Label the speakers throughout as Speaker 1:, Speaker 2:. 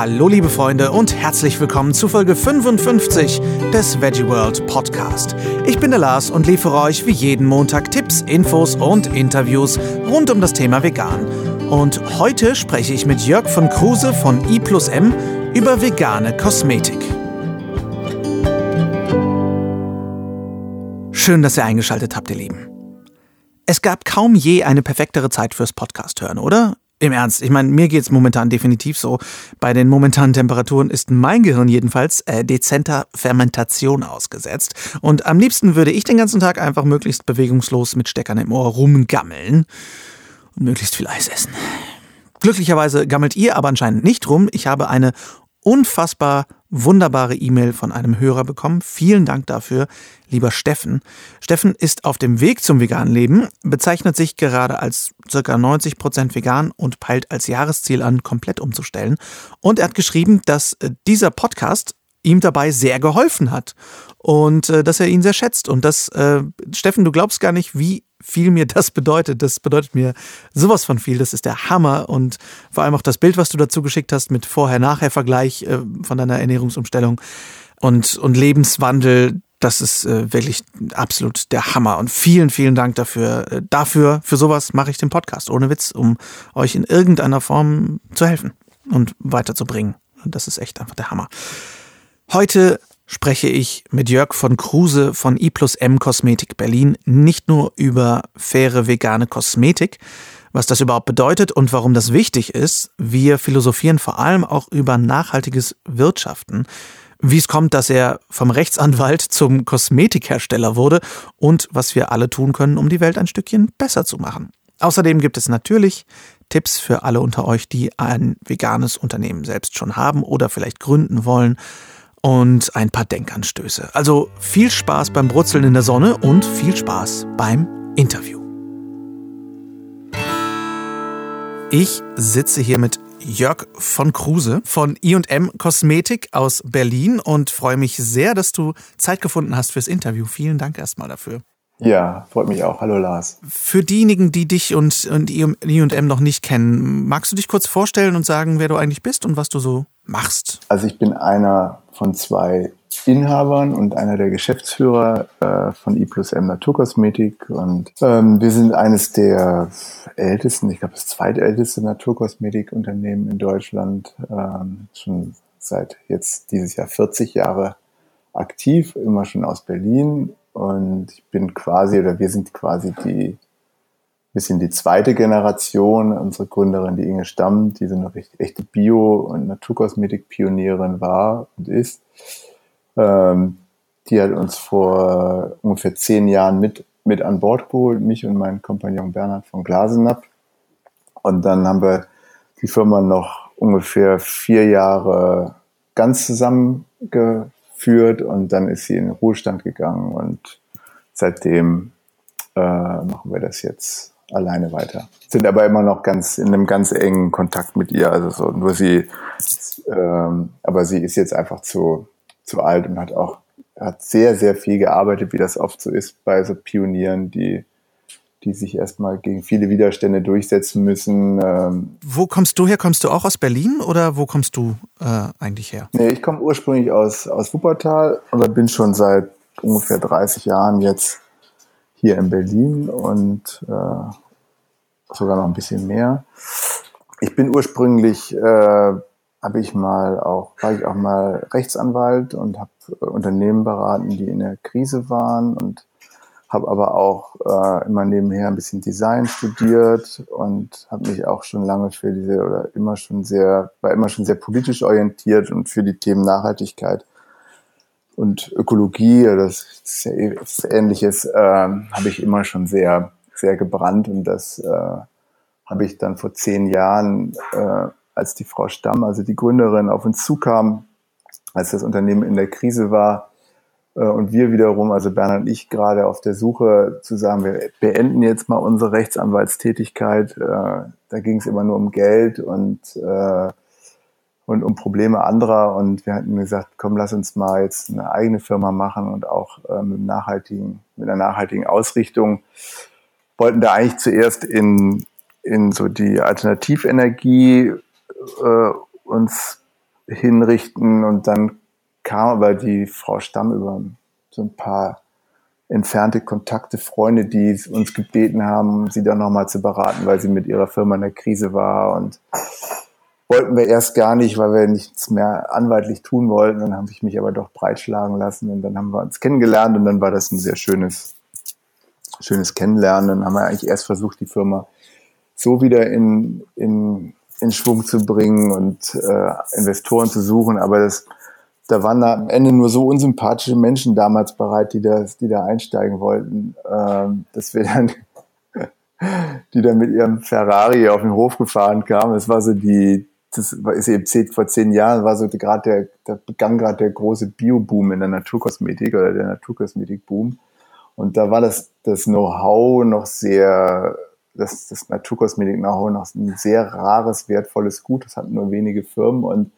Speaker 1: Hallo liebe Freunde und herzlich willkommen zu Folge 55 des Veggie World Podcast. Ich bin der Lars und liefere euch wie jeden Montag Tipps, Infos und Interviews rund um das Thema Vegan. Und heute spreche ich mit Jörg von Kruse von I plus M über vegane Kosmetik. Schön, dass ihr eingeschaltet habt, ihr Lieben. Es gab kaum je eine perfektere Zeit fürs Podcast hören, oder? Im Ernst, ich meine, mir geht's momentan definitiv so. Bei den momentanen Temperaturen ist mein Gehirn jedenfalls äh, dezenter Fermentation ausgesetzt. Und am liebsten würde ich den ganzen Tag einfach möglichst bewegungslos mit Steckern im Ohr rumgammeln und möglichst viel Eis essen. Glücklicherweise gammelt ihr aber anscheinend nicht rum. Ich habe eine unfassbar wunderbare E-Mail von einem Hörer bekommen. Vielen Dank dafür, lieber Steffen. Steffen ist auf dem Weg zum veganen Leben, bezeichnet sich gerade als circa 90 Prozent vegan und peilt als Jahresziel an, komplett umzustellen. Und er hat geschrieben, dass äh, dieser Podcast ihm dabei sehr geholfen hat und äh, dass er ihn sehr schätzt und dass äh, Steffen, du glaubst gar nicht, wie viel mir das bedeutet. Das bedeutet mir sowas von viel. Das ist der Hammer. Und vor allem auch das Bild, was du dazu geschickt hast mit Vorher-Nachher-Vergleich äh, von deiner Ernährungsumstellung und, und Lebenswandel. Das ist äh, wirklich absolut der Hammer. Und vielen, vielen Dank dafür. Äh, dafür, für sowas mache ich den Podcast. Ohne Witz, um euch in irgendeiner Form zu helfen und weiterzubringen. Und das ist echt einfach der Hammer. Heute spreche ich mit Jörg von Kruse von I plus M Kosmetik Berlin nicht nur über faire vegane Kosmetik, was das überhaupt bedeutet und warum das wichtig ist. Wir philosophieren vor allem auch über nachhaltiges Wirtschaften, wie es kommt, dass er vom Rechtsanwalt zum Kosmetikhersteller wurde und was wir alle tun können, um die Welt ein Stückchen besser zu machen. Außerdem gibt es natürlich Tipps für alle unter euch, die ein veganes Unternehmen selbst schon haben oder vielleicht gründen wollen und ein paar Denkanstöße. Also viel Spaß beim Brutzeln in der Sonne und viel Spaß beim Interview. Ich sitze hier mit Jörg von Kruse von I&M Kosmetik aus Berlin und freue mich sehr, dass du Zeit gefunden hast fürs Interview. Vielen Dank erstmal dafür.
Speaker 2: Ja, freut mich auch. Hallo Lars.
Speaker 1: Für diejenigen, die dich und, und I&M noch nicht kennen, magst du dich kurz vorstellen und sagen, wer du eigentlich bist und was du so machst?
Speaker 2: Also ich bin einer von zwei Inhabern und einer der Geschäftsführer äh, von I plus M Naturkosmetik. Und ähm, wir sind eines der ältesten, ich glaube das zweitälteste Naturkosmetikunternehmen in Deutschland. Ähm, schon seit jetzt dieses Jahr 40 Jahre aktiv, immer schon aus Berlin und ich bin quasi, oder wir sind quasi die, bisschen die zweite Generation. Unsere Gründerin, die Inge Stamm, die so eine echte Bio- und Naturkosmetik-Pionierin war und ist. Ähm, die hat uns vor ungefähr zehn Jahren mit, mit an Bord geholt, mich und meinen Kompagnon Bernhard von Glasenapp. Und dann haben wir die Firma noch ungefähr vier Jahre ganz zusammengeführt geführt und dann ist sie in den Ruhestand gegangen und seitdem äh, machen wir das jetzt alleine weiter. Sind aber immer noch ganz in einem ganz engen Kontakt mit ihr. Also so nur sie, ähm, aber sie ist jetzt einfach zu, zu alt und hat auch hat sehr, sehr viel gearbeitet, wie das oft so ist bei so Pionieren, die die sich erstmal gegen viele Widerstände durchsetzen müssen.
Speaker 1: Ähm, wo kommst du her? Kommst du auch aus Berlin oder wo kommst du äh, eigentlich her?
Speaker 2: Nee, ich komme ursprünglich aus, aus Wuppertal, aber bin schon seit ungefähr 30 Jahren jetzt hier in Berlin und äh, sogar noch ein bisschen mehr. Ich bin ursprünglich, äh, habe ich mal auch, war ich auch mal Rechtsanwalt und habe Unternehmen beraten, die in der Krise waren und habe aber auch äh, immer nebenher ein bisschen Design studiert und habe mich auch schon lange für diese oder immer schon sehr war immer schon sehr politisch orientiert und für die Themen Nachhaltigkeit und Ökologie das, ist ja eh, Ähnliches äh, habe ich immer schon sehr sehr gebrannt und das äh, habe ich dann vor zehn Jahren äh, als die Frau Stamm also die Gründerin auf uns zukam als das Unternehmen in der Krise war äh, und wir wiederum, also Bernhard und ich, gerade auf der Suche zu sagen, wir beenden jetzt mal unsere Rechtsanwaltstätigkeit. Äh, da ging es immer nur um Geld und, äh, und um Probleme anderer. Und wir hatten gesagt, komm, lass uns mal jetzt eine eigene Firma machen und auch mit, nachhaltigen, mit einer nachhaltigen Ausrichtung. Wollten da eigentlich zuerst in, in so die Alternativenergie äh, uns hinrichten und dann kam aber die Frau Stamm über so ein paar entfernte Kontakte, Freunde, die uns gebeten haben, sie dann nochmal zu beraten, weil sie mit ihrer Firma in der Krise war und wollten wir erst gar nicht, weil wir nichts mehr anwaltlich tun wollten. Dann habe ich mich aber doch breitschlagen lassen und dann haben wir uns kennengelernt und dann war das ein sehr schönes, schönes Kennenlernen. Dann haben wir eigentlich erst versucht, die Firma so wieder in, in, in Schwung zu bringen und äh, Investoren zu suchen, aber das da waren da am Ende nur so unsympathische Menschen damals bereit, die da, die da einsteigen wollten, ähm, dass wir dann, die dann mit ihrem Ferrari auf den Hof gefahren kamen. Es war so die, das ist eben zehn, vor zehn Jahren war so gerade der, da begann gerade der große Bio-Boom in der Naturkosmetik oder der Naturkosmetik-Boom. Und da war das, das Know-how noch sehr, das, das Naturkosmetik-Know-how noch ein sehr rares, wertvolles Gut. Das hatten nur wenige Firmen und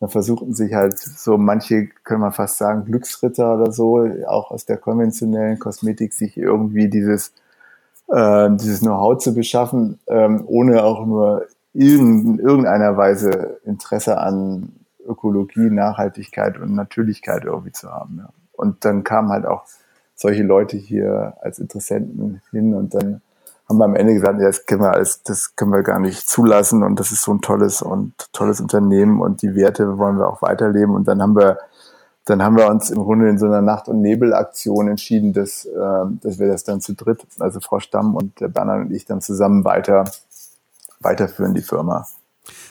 Speaker 2: da versuchten sich halt so manche, können wir fast sagen, Glücksritter oder so, auch aus der konventionellen Kosmetik, sich irgendwie dieses, äh, dieses Know-how zu beschaffen, ähm, ohne auch nur in irgendeiner Weise Interesse an Ökologie, Nachhaltigkeit und Natürlichkeit irgendwie zu haben. Ja. Und dann kamen halt auch solche Leute hier als Interessenten hin und dann haben wir am Ende gesagt, ja, das können wir alles, das können wir gar nicht zulassen und das ist so ein tolles und tolles Unternehmen und die Werte wollen wir auch weiterleben und dann haben wir dann haben wir uns im Grunde in so einer Nacht- und Nebelaktion entschieden, dass, äh, dass wir das dann zu dritt, also Frau Stamm und der Bernhard und ich dann zusammen weiter weiterführen die Firma.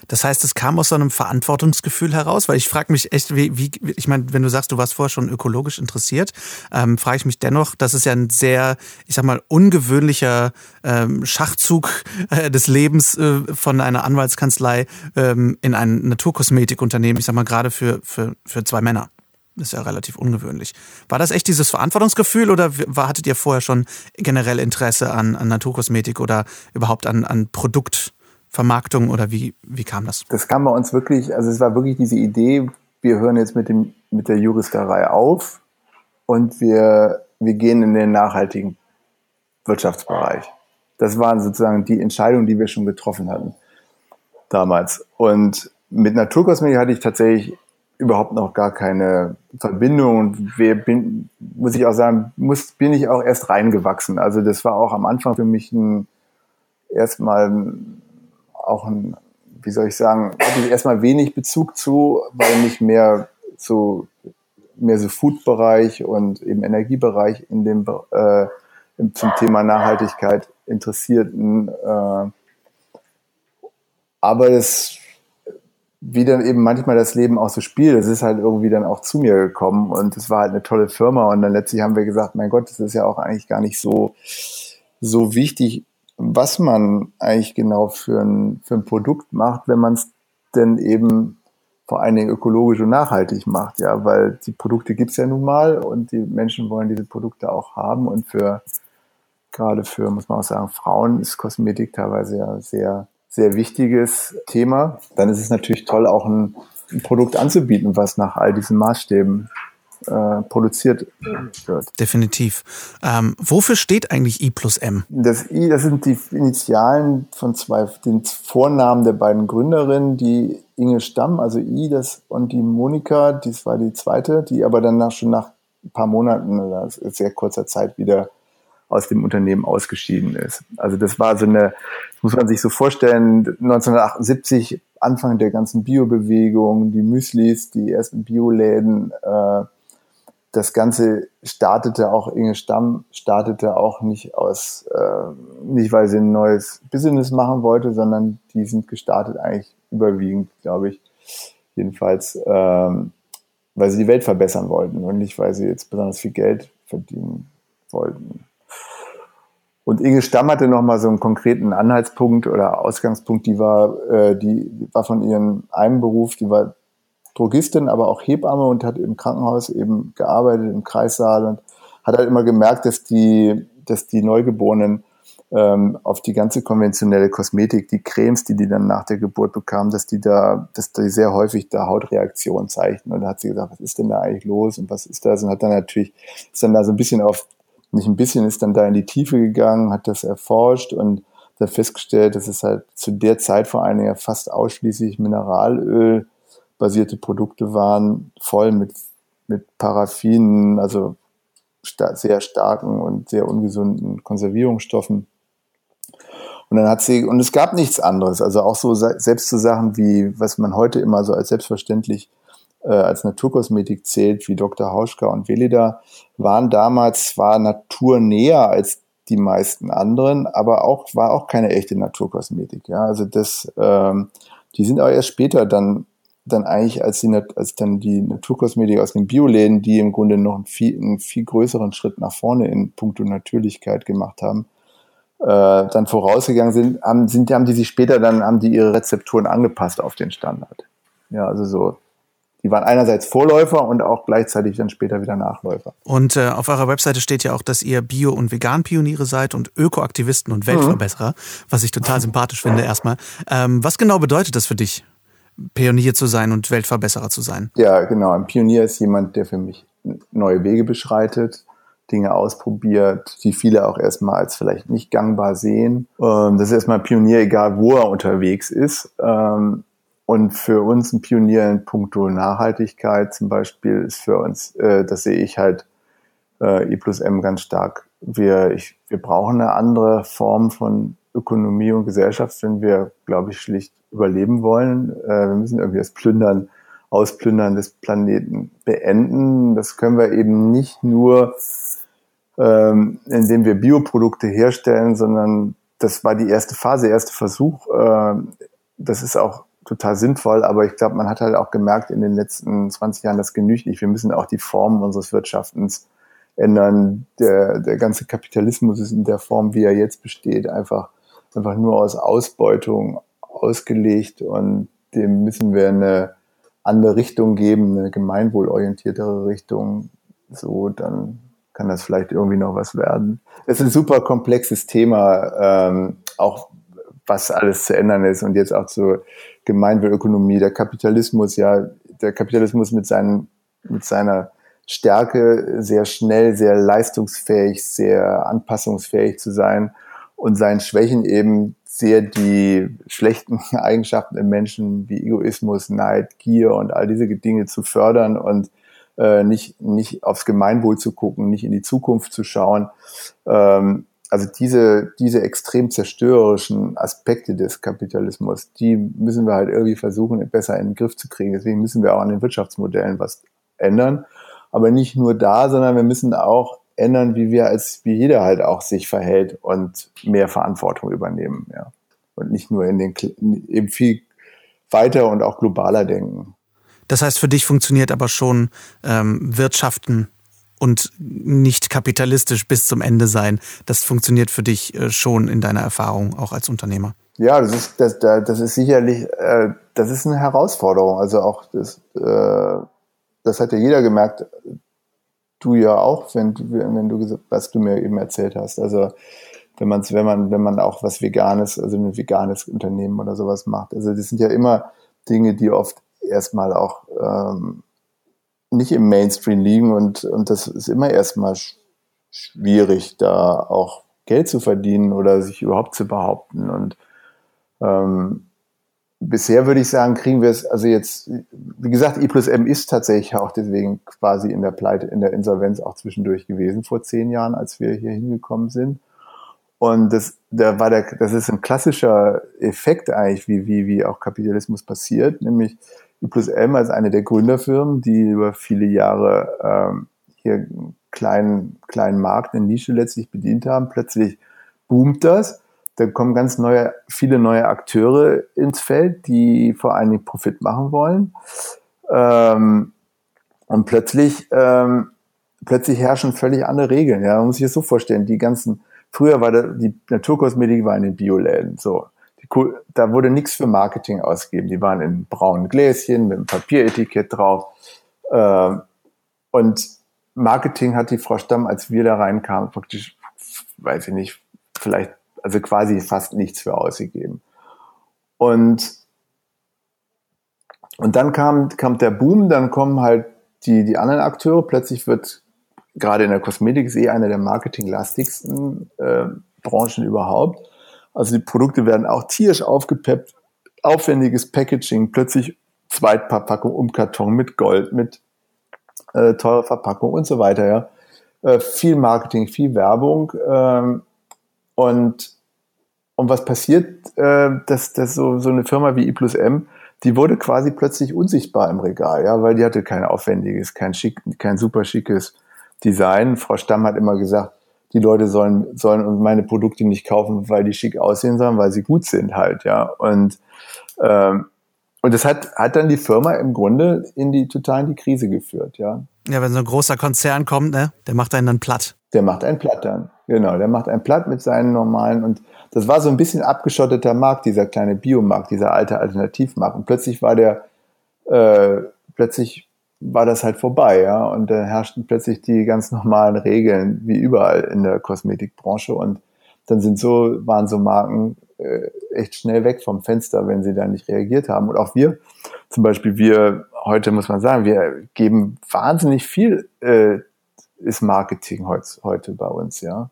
Speaker 1: Das heißt, es kam aus so einem Verantwortungsgefühl heraus, weil ich frage mich echt, wie, wie ich meine, wenn du sagst, du warst vorher schon ökologisch interessiert, ähm, frage ich mich dennoch, das ist ja ein sehr, ich sag mal, ungewöhnlicher ähm, Schachzug äh, des Lebens äh, von einer Anwaltskanzlei ähm, in ein Naturkosmetikunternehmen, ich sag mal, gerade für, für, für zwei Männer. Das ist ja relativ ungewöhnlich. War das echt dieses Verantwortungsgefühl oder war, hattet ihr vorher schon generell Interesse an, an Naturkosmetik oder überhaupt an, an Produkt? Vermarktung oder wie, wie kam das?
Speaker 2: Das kam bei uns wirklich, also es war wirklich diese Idee, wir hören jetzt mit, dem, mit der Juristerei auf und wir, wir gehen in den nachhaltigen Wirtschaftsbereich. Das waren sozusagen die Entscheidungen, die wir schon getroffen hatten damals. Und mit Naturkosmetik hatte ich tatsächlich überhaupt noch gar keine Verbindung und wir bin, muss ich auch sagen, muss, bin ich auch erst reingewachsen. Also das war auch am Anfang für mich ein erstmal auch ein, wie soll ich sagen, hatte ich erstmal wenig Bezug zu, weil mich mehr so mehr so Food-Bereich und eben Energiebereich in dem äh, zum Thema Nachhaltigkeit interessierten. Äh, aber das, wie dann eben manchmal das Leben auch so spielt, das ist halt irgendwie dann auch zu mir gekommen und es war halt eine tolle Firma und dann letztlich haben wir gesagt, mein Gott, das ist ja auch eigentlich gar nicht so, so wichtig, was man eigentlich genau für ein, für ein Produkt macht, wenn man es denn eben vor allen Dingen ökologisch und nachhaltig macht, ja, weil die Produkte gibt es ja nun mal und die Menschen wollen diese Produkte auch haben und für gerade für, muss man auch sagen, Frauen ist Kosmetik teilweise ja sehr, sehr wichtiges Thema. Dann ist es natürlich toll, auch ein, ein Produkt anzubieten, was nach all diesen Maßstäben äh, produziert wird.
Speaker 1: Definitiv. Ähm, wofür steht eigentlich I plus M?
Speaker 2: Das I, das sind die Initialen von zwei, den Vornamen der beiden Gründerinnen, die Inge Stamm, also I, das und die Monika, dies war die zweite, die aber dann nach, schon nach ein paar Monaten oder sehr kurzer Zeit wieder aus dem Unternehmen ausgeschieden ist. Also das war so eine, das muss man sich so vorstellen, 1978 Anfang der ganzen Biobewegung, die Müslis, die ersten Bioläden, äh, das Ganze startete auch, Inge Stamm startete auch nicht aus, äh, nicht weil sie ein neues Business machen wollte, sondern die sind gestartet eigentlich überwiegend, glaube ich, jedenfalls, ähm, weil sie die Welt verbessern wollten und nicht, weil sie jetzt besonders viel Geld verdienen wollten. Und Inge Stamm hatte nochmal so einen konkreten Anhaltspunkt oder Ausgangspunkt, die war, äh, die war von ihrem einen Beruf, die war Drogistin, aber auch Hebamme und hat im Krankenhaus eben gearbeitet, im Kreissaal und hat halt immer gemerkt, dass die, dass die Neugeborenen ähm, auf die ganze konventionelle Kosmetik, die Cremes, die die dann nach der Geburt bekamen, dass die da, dass die sehr häufig da Hautreaktionen zeichnen. Und da hat sie gesagt, was ist denn da eigentlich los und was ist das? Und hat dann natürlich, ist dann da so ein bisschen auf, nicht ein bisschen, ist dann da in die Tiefe gegangen, hat das erforscht und da festgestellt, dass es halt zu der Zeit vor allen Dingen fast ausschließlich Mineralöl basierte Produkte waren, voll mit, mit Paraffinen, also sta sehr starken und sehr ungesunden Konservierungsstoffen. Und dann hat sie, und es gab nichts anderes, also auch so selbst so Sachen wie, was man heute immer so als selbstverständlich äh, als Naturkosmetik zählt, wie Dr. Hauschka und Velida, waren damals zwar naturnäher als die meisten anderen, aber auch war auch keine echte Naturkosmetik. Ja, also das, ähm, die sind auch erst später dann dann eigentlich als, die, als dann die Naturkosmetik aus den Bioläden, die im Grunde noch einen viel, einen viel größeren Schritt nach vorne in puncto Natürlichkeit gemacht haben, äh, dann vorausgegangen sind, haben, sind, haben die sich später dann, haben die ihre Rezepturen angepasst auf den Standard. Ja, also so die waren einerseits Vorläufer und auch gleichzeitig dann später wieder Nachläufer.
Speaker 1: Und äh, auf eurer Webseite steht ja auch, dass ihr Bio- und Vegan-Pioniere seid und Ökoaktivisten und Weltverbesserer, mhm. was ich total sympathisch finde erstmal. Ähm, was genau bedeutet das für dich, Pionier zu sein und Weltverbesserer zu sein?
Speaker 2: Ja, genau. Ein Pionier ist jemand, der für mich neue Wege beschreitet, Dinge ausprobiert, die viele auch erstmal als vielleicht nicht gangbar sehen. Ähm, das ist erstmal ein Pionier, egal wo er unterwegs ist. Ähm, und für uns ein Pionier in puncto Nachhaltigkeit zum Beispiel ist für uns, äh, das sehe ich halt äh, I plus M ganz stark. Wir, ich, wir brauchen eine andere Form von Ökonomie und Gesellschaft, wenn wir, glaube ich, schlicht überleben wollen. Äh, wir müssen irgendwie das Plündern, Ausplündern des Planeten beenden. Das können wir eben nicht nur, ähm, indem wir Bioprodukte herstellen, sondern das war die erste Phase, erste Versuch. Äh, das ist auch total sinnvoll, aber ich glaube, man hat halt auch gemerkt in den letzten 20 Jahren, das genügt nicht. Wir müssen auch die Form unseres Wirtschaftens ändern. Der, der ganze Kapitalismus ist in der Form, wie er jetzt besteht, einfach, einfach nur aus Ausbeutung ausgelegt und dem müssen wir eine andere Richtung geben, eine gemeinwohlorientiertere Richtung. So, dann kann das vielleicht irgendwie noch was werden. Es ist ein super komplexes Thema, ähm, auch was alles zu ändern ist und jetzt auch zur Gemeinwohlökonomie, der Kapitalismus, ja, der Kapitalismus mit seinen, mit seiner Stärke sehr schnell, sehr leistungsfähig, sehr anpassungsfähig zu sein und seinen Schwächen eben sehr die schlechten Eigenschaften im Menschen wie Egoismus, Neid, Gier und all diese Dinge zu fördern und äh, nicht, nicht aufs Gemeinwohl zu gucken, nicht in die Zukunft zu schauen. Ähm, also diese, diese extrem zerstörerischen Aspekte des Kapitalismus, die müssen wir halt irgendwie versuchen, besser in den Griff zu kriegen. Deswegen müssen wir auch an den Wirtschaftsmodellen was ändern. Aber nicht nur da, sondern wir müssen auch ändern, wie wir als, wie jeder halt auch sich verhält und mehr Verantwortung übernehmen, ja. Und nicht nur in den, eben viel weiter und auch globaler denken.
Speaker 1: Das heißt, für dich funktioniert aber schon ähm, Wirtschaften und nicht kapitalistisch bis zum Ende sein. Das funktioniert für dich äh, schon in deiner Erfahrung, auch als Unternehmer.
Speaker 2: Ja, das ist, das, das ist sicherlich, äh, das ist eine Herausforderung. Also auch das, äh, das hat ja jeder gemerkt. Du ja auch, wenn du, wenn du was du mir eben erzählt hast. Also wenn man, wenn man, wenn man auch was Veganes, also ein veganes Unternehmen oder sowas macht. Also das sind ja immer Dinge, die oft erstmal auch ähm, nicht im Mainstream liegen und, und das ist immer erstmal schwierig, da auch Geld zu verdienen oder sich überhaupt zu behaupten. Und ähm, bisher würde ich sagen, kriegen wir es, also jetzt, wie gesagt, I plus M ist tatsächlich auch deswegen quasi in der Pleite, in der Insolvenz auch zwischendurch gewesen vor zehn Jahren, als wir hier hingekommen sind. Und das, da war der, das ist ein klassischer Effekt eigentlich, wie, wie, wie auch Kapitalismus passiert, nämlich I plus M als eine der Gründerfirmen, die über viele Jahre ähm, hier einen kleinen, kleinen Markt, eine Nische letztlich bedient haben. Plötzlich boomt das. Da kommen ganz neue, viele neue Akteure ins Feld, die vor allen Dingen Profit machen wollen. Ähm, und plötzlich, ähm, plötzlich herrschen völlig andere Regeln. Ja, man muss sich das so vorstellen. Die ganzen, früher war da, die Naturkosmetik war in den Bioläden. So da wurde nichts für Marketing ausgegeben. Die waren in braunen Gläschen mit einem Papieretikett drauf. Ähm, und Marketing hat die Frau Stamm, als wir da reinkamen, praktisch, weiß ich nicht, vielleicht, also quasi fast nichts für ausgegeben. Und, und dann kam, kam der Boom, dann kommen halt die, die anderen Akteure. Plötzlich wird gerade in der Kosmetik ist eh eine der marketinglastigsten äh, Branchen überhaupt. Also die Produkte werden auch tierisch aufgepeppt, aufwendiges Packaging, plötzlich Zweitverpackung um Karton mit Gold, mit äh, teurer Verpackung und so weiter, ja. Äh, viel Marketing, viel Werbung ähm, und und was passiert, äh, dass, dass so, so eine Firma wie I plus M, die wurde quasi plötzlich unsichtbar im Regal, ja, weil die hatte kein aufwendiges, kein schick, kein super schickes Design. Frau Stamm hat immer gesagt, die Leute sollen, sollen meine Produkte nicht kaufen, weil die schick aussehen, sondern weil sie gut sind halt, ja. Und, ähm, und das hat, hat dann die Firma im Grunde in die, total in die Krise geführt, ja.
Speaker 1: Ja, wenn so ein großer Konzern kommt, ne, der macht einen dann platt.
Speaker 2: Der macht einen platt dann. Genau, der macht einen platt mit seinen normalen und das war so ein bisschen abgeschotteter Markt, dieser kleine Biomarkt, dieser alte Alternativmarkt. Und plötzlich war der, äh, plötzlich war das halt vorbei, ja. Und da herrschten plötzlich die ganz normalen Regeln, wie überall in der Kosmetikbranche. Und dann sind so, waren so Marken äh, echt schnell weg vom Fenster, wenn sie da nicht reagiert haben. Und auch wir, zum Beispiel, wir, heute muss man sagen, wir geben wahnsinnig viel, äh, ist Marketing heute, heute bei uns, ja.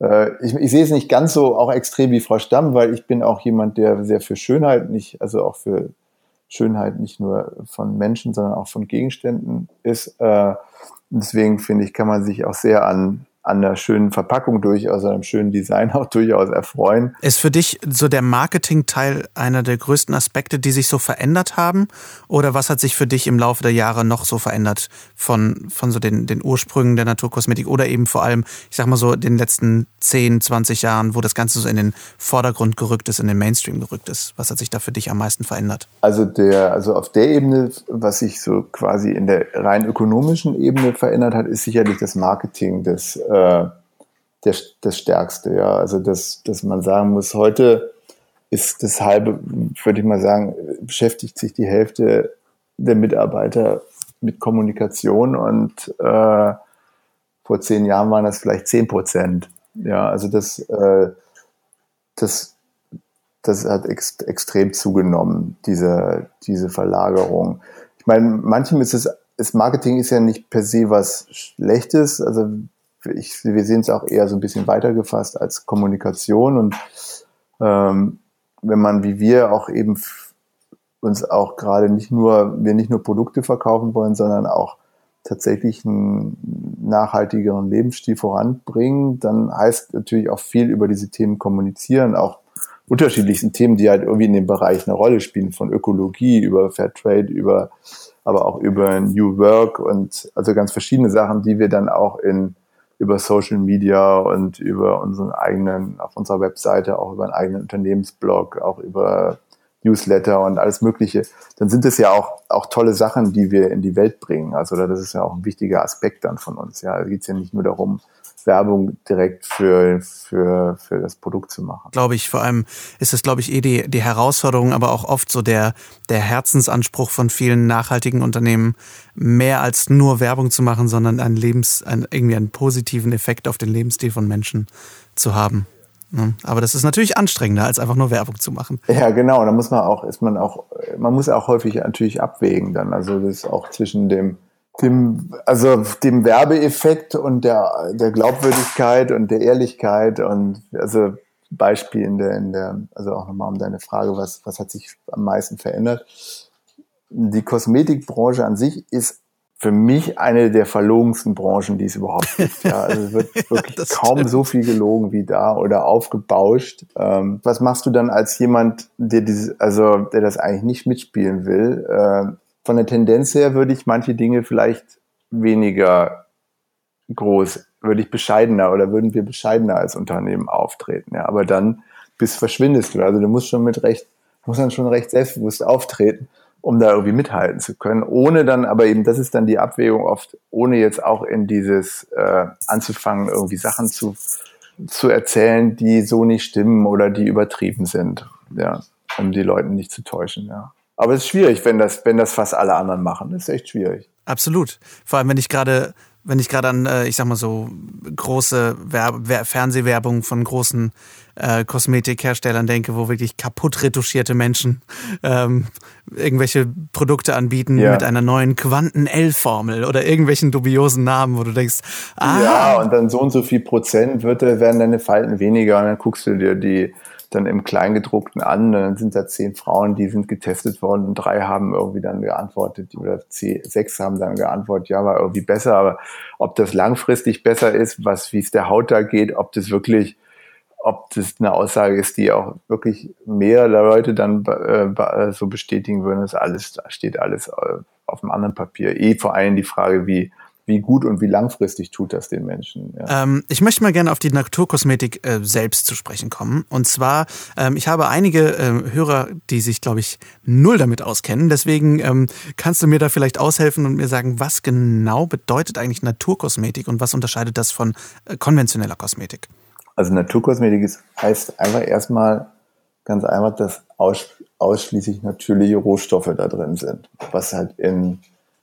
Speaker 2: Äh, ich, ich sehe es nicht ganz so auch extrem wie Frau Stamm, weil ich bin auch jemand, der sehr für Schönheit nicht, also auch für Schönheit nicht nur von Menschen, sondern auch von Gegenständen ist. Äh, deswegen finde ich, kann man sich auch sehr an an einer schönen Verpackung durchaus, an einem schönen Design auch durchaus erfreuen.
Speaker 1: Ist für dich so der Marketing-Teil einer der größten Aspekte, die sich so verändert haben? Oder was hat sich für dich im Laufe der Jahre noch so verändert von, von so den, den Ursprüngen der Naturkosmetik oder eben vor allem, ich sag mal so, den letzten 10, 20 Jahren, wo das Ganze so in den Vordergrund gerückt ist, in den Mainstream gerückt ist? Was hat sich da für dich am meisten verändert?
Speaker 2: Also der, also auf der Ebene, was sich so quasi in der rein ökonomischen Ebene verändert hat, ist sicherlich das Marketing des äh, der, das Stärkste. Ja, also dass, dass man sagen muss, heute ist das halbe, würde ich mal sagen, beschäftigt sich die Hälfte der Mitarbeiter mit Kommunikation und äh, vor zehn Jahren waren das vielleicht zehn Prozent. Ja, also das, äh, das, das hat ex extrem zugenommen, diese, diese Verlagerung. Ich meine, manchem ist es, das Marketing ist ja nicht per se was Schlechtes. Also ich, wir sehen es auch eher so ein bisschen weiter gefasst als Kommunikation. Und ähm, wenn man wie wir auch eben uns auch gerade nicht nur, wir nicht nur Produkte verkaufen wollen, sondern auch tatsächlich einen nachhaltigeren Lebensstil voranbringen, dann heißt natürlich auch viel über diese Themen kommunizieren, auch unterschiedlichsten Themen, die halt irgendwie in dem Bereich eine Rolle spielen, von Ökologie über Fairtrade, über, aber auch über New Work und also ganz verschiedene Sachen, die wir dann auch in über Social Media und über unseren eigenen, auf unserer Webseite, auch über einen eigenen Unternehmensblog, auch über Newsletter und alles Mögliche, dann sind es ja auch, auch tolle Sachen, die wir in die Welt bringen. Also das ist ja auch ein wichtiger Aspekt dann von uns. Ja, da geht es ja nicht nur darum, Werbung direkt für, für, für das Produkt zu machen.
Speaker 1: Glaube ich, vor allem ist das, glaube ich, eh die, die Herausforderung, aber auch oft so der, der Herzensanspruch von vielen nachhaltigen Unternehmen, mehr als nur Werbung zu machen, sondern einen Lebens, einen, irgendwie einen positiven Effekt auf den Lebensstil von Menschen zu haben. Ne? Aber das ist natürlich anstrengender, als einfach nur Werbung zu machen.
Speaker 2: Ja, genau. Da muss man auch, ist man auch, man muss auch häufig natürlich abwägen dann. Also das ist auch zwischen dem, dem, also dem Werbeeffekt und der, der Glaubwürdigkeit und der Ehrlichkeit und also Beispiel in der, in der, also auch nochmal um deine Frage, was, was hat sich am meisten verändert? Die Kosmetikbranche an sich ist für mich eine der verlogensten Branchen, die es überhaupt gibt. Ja, also es wird wirklich ja, kaum stimmt. so viel gelogen wie da oder aufgebauscht. Ähm, was machst du dann als jemand, der dieses, also der das eigentlich nicht mitspielen will? Äh, von der Tendenz her würde ich manche Dinge vielleicht weniger groß, würde ich bescheidener oder würden wir bescheidener als Unternehmen auftreten. Ja, aber dann bis verschwindest du. Also du musst schon mit recht, musst dann schon recht selbstbewusst auftreten um da irgendwie mithalten zu können, ohne dann, aber eben, das ist dann die Abwägung oft, ohne jetzt auch in dieses äh, anzufangen, irgendwie Sachen zu, zu erzählen, die so nicht stimmen oder die übertrieben sind, ja, um die Leute nicht zu täuschen, ja. Aber es ist schwierig, wenn das, wenn das fast alle anderen machen. Das ist echt schwierig.
Speaker 1: Absolut. Vor allem, wenn ich gerade wenn ich gerade an, äh, ich sag mal so, große Werb Fernsehwerbung von großen äh, Kosmetikherstellern denke, wo wirklich kaputt retuschierte Menschen ähm, irgendwelche Produkte anbieten ja. mit einer neuen Quanten-L-Formel oder irgendwelchen dubiosen Namen, wo du denkst,
Speaker 2: ah. Ja, und dann so und so viel Prozent wird, werden deine Falten weniger und dann guckst du dir die dann im Kleingedruckten an. Dann sind da zehn Frauen, die sind getestet worden und drei haben irgendwie dann geantwortet oder sechs haben dann geantwortet, ja, war irgendwie besser. Aber ob das langfristig besser ist, was, wie es der Haut da geht, ob das wirklich, ob das eine Aussage ist, die auch wirklich mehr Leute dann äh, so bestätigen würden, ist alles, da steht alles äh, auf einem anderen Papier. Eh vor allem die Frage, wie, wie gut und wie langfristig tut das den Menschen.
Speaker 1: Ja. Ähm, ich möchte mal gerne auf die Naturkosmetik äh, selbst zu sprechen kommen. Und zwar, ähm, ich habe einige äh, Hörer, die sich, glaube ich, null damit auskennen. Deswegen ähm, kannst du mir da vielleicht aushelfen und mir sagen, was genau bedeutet eigentlich Naturkosmetik und was unterscheidet das von äh, konventioneller Kosmetik?
Speaker 2: Also Naturkosmetik ist, heißt einfach erstmal ganz einfach, dass aus, ausschließlich natürliche Rohstoffe da drin sind, was halt in,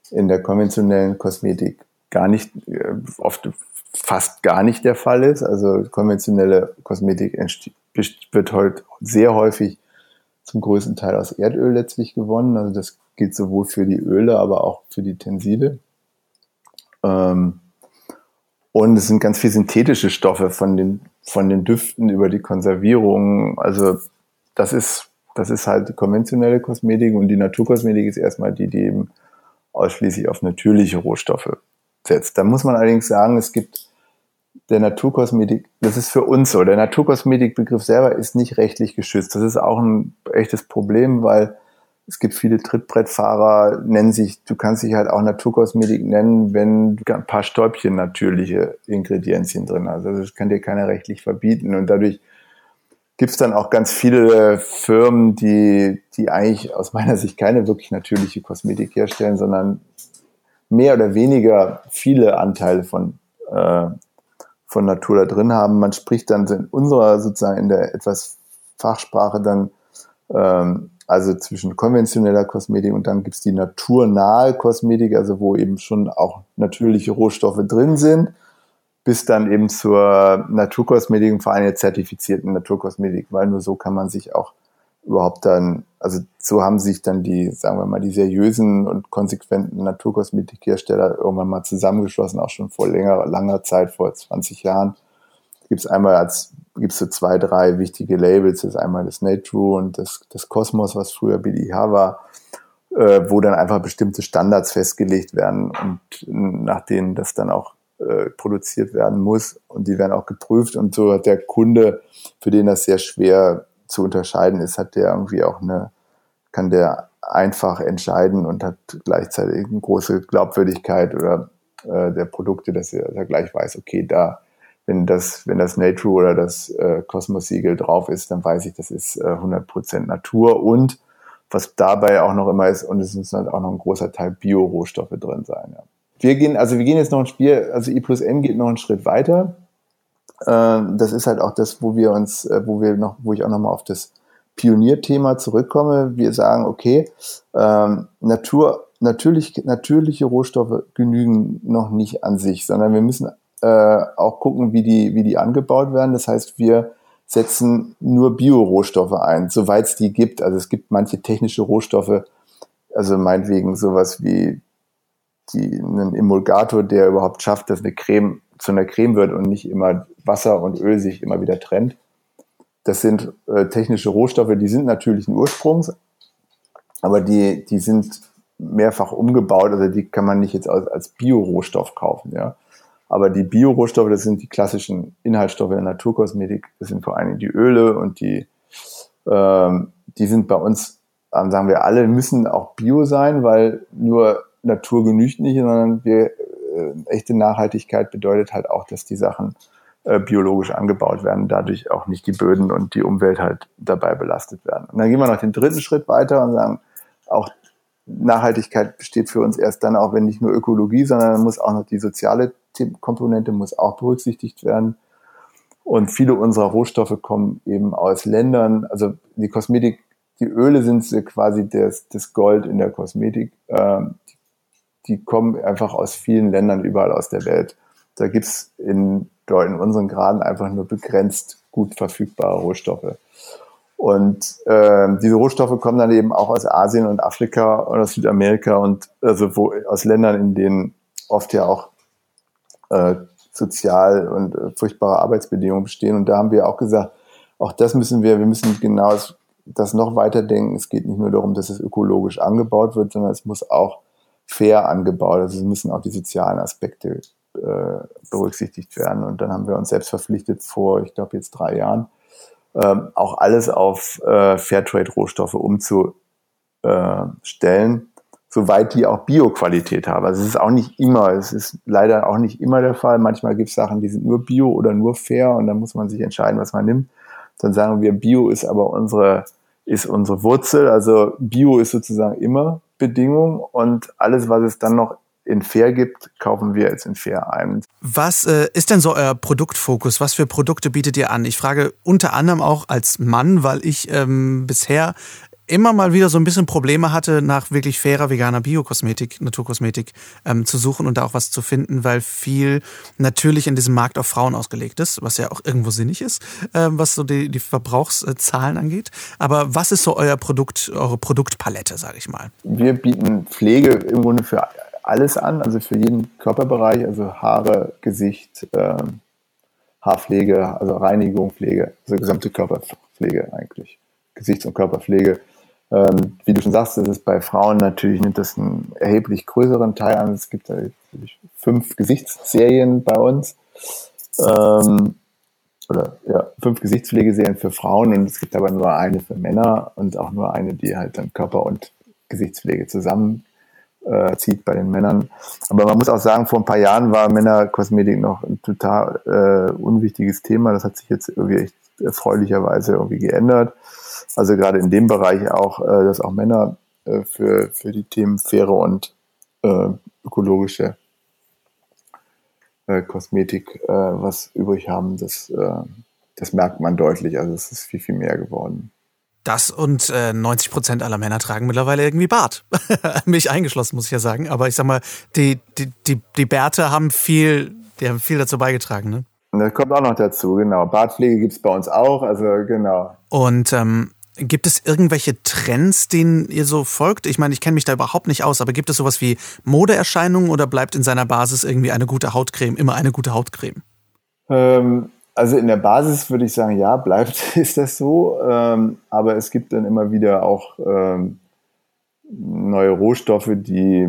Speaker 2: in der konventionellen Kosmetik gar nicht, äh, oft fast gar nicht der Fall ist. Also konventionelle Kosmetik wird heute sehr häufig zum größten Teil aus Erdöl letztlich gewonnen. Also das gilt sowohl für die Öle, aber auch für die Tenside. Ähm, und es sind ganz viele synthetische Stoffe von den, von den Düften über die Konservierung. Also das ist, das ist halt konventionelle Kosmetik und die Naturkosmetik ist erstmal die, die eben ausschließlich auf natürliche Rohstoffe setzt. Da muss man allerdings sagen, es gibt der Naturkosmetik, das ist für uns so, der Naturkosmetikbegriff selber ist nicht rechtlich geschützt. Das ist auch ein echtes Problem, weil es gibt viele Trittbrettfahrer, nennen sich, du kannst dich halt auch Naturkosmetik nennen, wenn ein paar Stäubchen natürliche Ingredienzien drin hast. Also das kann dir keiner rechtlich verbieten. Und dadurch gibt es dann auch ganz viele Firmen, die, die eigentlich aus meiner Sicht keine wirklich natürliche Kosmetik herstellen, sondern mehr oder weniger viele Anteile von, äh, von Natur da drin haben. Man spricht dann in unserer sozusagen in der etwas Fachsprache dann ähm, also zwischen konventioneller Kosmetik und dann gibt's die naturnahe Kosmetik, also wo eben schon auch natürliche Rohstoffe drin sind, bis dann eben zur Naturkosmetik und vor allem der zertifizierten Naturkosmetik, weil nur so kann man sich auch überhaupt dann, also so haben sich dann die, sagen wir mal, die seriösen und konsequenten Naturkosmetikhersteller irgendwann mal zusammengeschlossen, auch schon vor länger, langer Zeit, vor 20 Jahren. Gibt es einmal als, gibt es so zwei, drei wichtige Labels, das ist einmal das Natrue und das, das Cosmos, was früher BDIH war, äh, wo dann einfach bestimmte Standards festgelegt werden und nach denen das dann auch äh, produziert werden muss. Und die werden auch geprüft. Und so hat der Kunde, für den das sehr schwer zu unterscheiden ist, hat der irgendwie auch eine, kann der einfach entscheiden und hat gleichzeitig eine große Glaubwürdigkeit oder äh, der Produkte, dass er, dass er gleich weiß, okay, da, wenn das, wenn das Nature oder das äh, Kosmos-Siegel drauf ist, dann weiß ich, das ist äh, 100% Natur und was dabei auch noch immer ist, und es müssen halt auch noch ein großer Teil Bio-Rohstoffe drin sein. Ja. Wir gehen, also wir gehen jetzt noch ein Spiel, also I plus M geht noch einen Schritt weiter. Ähm, das ist halt auch das, wo wir uns, äh, wo wir noch, wo ich auch nochmal auf das Pionierthema zurückkomme. Wir sagen, okay, ähm, Natur, natürlich, natürliche Rohstoffe genügen noch nicht an sich, sondern wir müssen äh, auch gucken, wie die, wie die angebaut werden. Das heißt, wir setzen nur Biorohstoffe ein, soweit es die gibt. Also es gibt manche technische Rohstoffe, also meinetwegen sowas wie die, einen Emulgator, der überhaupt schafft, dass eine Creme zu einer Creme wird und nicht immer Wasser und Öl sich immer wieder trennt. Das sind äh, technische Rohstoffe, die sind natürlichen Ursprungs, aber die, die sind mehrfach umgebaut, also die kann man nicht jetzt als, als Biorohstoff kaufen, ja. Aber die Biorohstoffe, das sind die klassischen Inhaltsstoffe der Naturkosmetik, das sind vor allem die Öle und die, ähm, die sind bei uns, sagen wir alle, müssen auch Bio sein, weil nur Natur genügt nicht, sondern wir echte Nachhaltigkeit bedeutet halt auch, dass die Sachen äh, biologisch angebaut werden, dadurch auch nicht die Böden und die Umwelt halt dabei belastet werden. Und dann gehen wir noch den dritten Schritt weiter und sagen, auch Nachhaltigkeit besteht für uns erst dann auch, wenn nicht nur Ökologie, sondern muss auch noch die soziale Komponente muss auch berücksichtigt werden. Und viele unserer Rohstoffe kommen eben aus Ländern, also die Kosmetik, die Öle sind quasi das, das Gold in der Kosmetik. Ähm, die kommen einfach aus vielen Ländern überall aus der Welt. Da gibt's in, in unseren Graden einfach nur begrenzt gut verfügbare Rohstoffe. Und äh, diese Rohstoffe kommen dann eben auch aus Asien und Afrika und aus Südamerika und also wo, aus Ländern, in denen oft ja auch äh, sozial und äh, furchtbare Arbeitsbedingungen bestehen. Und da haben wir auch gesagt, auch das müssen wir, wir müssen genau das noch weiter denken. Es geht nicht nur darum, dass es ökologisch angebaut wird, sondern es muss auch fair angebaut. Also es müssen auch die sozialen Aspekte äh, berücksichtigt werden. Und dann haben wir uns selbst verpflichtet vor, ich glaube jetzt drei Jahren, ähm, auch alles auf äh, Fairtrade-Rohstoffe umzustellen, soweit die auch Bio-Qualität haben. Also es ist auch nicht immer, es ist leider auch nicht immer der Fall. Manchmal gibt es Sachen, die sind nur Bio oder nur fair und dann muss man sich entscheiden, was man nimmt. Dann sagen wir, Bio ist aber unsere, ist unsere Wurzel. Also Bio ist sozusagen immer Bedingung und alles, was es dann noch in Fair gibt, kaufen wir jetzt in Fair ein.
Speaker 1: Was äh, ist denn so euer Produktfokus? Was für Produkte bietet ihr an? Ich frage unter anderem auch als Mann, weil ich ähm, bisher immer mal wieder so ein bisschen Probleme hatte, nach wirklich fairer veganer Biokosmetik, Naturkosmetik ähm, zu suchen und da auch was zu finden, weil viel natürlich in diesem Markt auf Frauen ausgelegt ist, was ja auch irgendwo sinnig ist, äh, was so die, die Verbrauchszahlen angeht. Aber was ist so euer Produkt, eure Produktpalette, sage ich mal?
Speaker 2: Wir bieten Pflege im Grunde für alles an, also für jeden Körperbereich, also Haare, Gesicht, äh, Haarpflege, also Reinigung, Pflege, also gesamte Körperpflege eigentlich. Gesichts- und Körperpflege. Ähm, wie du schon sagst, ist bei Frauen natürlich nimmt das einen erheblich größeren Teil an. Es gibt natürlich fünf Gesichtsserien bei uns. Ähm, oder ja, fünf Gesichtspflegeserien für Frauen und es gibt aber nur eine für Männer und auch nur eine, die halt dann Körper- und Gesichtspflege zusammen äh, zieht bei den Männern. Aber man muss auch sagen, vor ein paar Jahren war Männerkosmetik noch ein total äh, unwichtiges Thema. Das hat sich jetzt irgendwie echt erfreulicherweise irgendwie geändert. Also gerade in dem Bereich auch, äh, dass auch Männer äh, für, für die Themen faire und äh, ökologische äh, Kosmetik äh, was übrig haben, das, äh, das merkt man deutlich. Also es ist viel, viel mehr geworden.
Speaker 1: Das und äh, 90 Prozent aller Männer tragen mittlerweile irgendwie Bart. Mich eingeschlossen, muss ich ja sagen. Aber ich sag mal, die, die, die, die Bärte haben viel, die haben viel dazu beigetragen, ne?
Speaker 2: Das kommt auch noch dazu, genau. Bartpflege gibt's bei uns auch, also genau.
Speaker 1: Und ähm, Gibt es irgendwelche Trends, denen ihr so folgt? Ich meine, ich kenne mich da überhaupt nicht aus, aber gibt es sowas wie Modeerscheinungen oder bleibt in seiner Basis irgendwie eine gute Hautcreme immer eine gute Hautcreme?
Speaker 2: Ähm, also in der Basis würde ich sagen, ja, bleibt, ist das so. Ähm, aber es gibt dann immer wieder auch ähm, neue Rohstoffe, die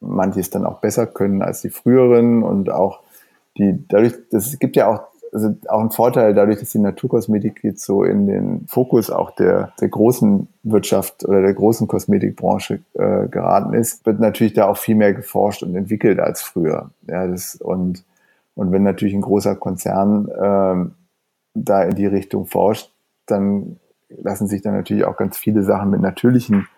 Speaker 2: manches dann auch besser können als die früheren und auch die dadurch, das gibt ja auch also auch ein Vorteil dadurch, dass die Naturkosmetik jetzt so in den Fokus auch der, der großen Wirtschaft oder der großen Kosmetikbranche äh, geraten ist, wird natürlich da auch viel mehr geforscht und entwickelt als früher. Ja, das, und und wenn natürlich ein großer Konzern äh, da in die Richtung forscht, dann lassen sich dann natürlich auch ganz viele Sachen mit natürlichen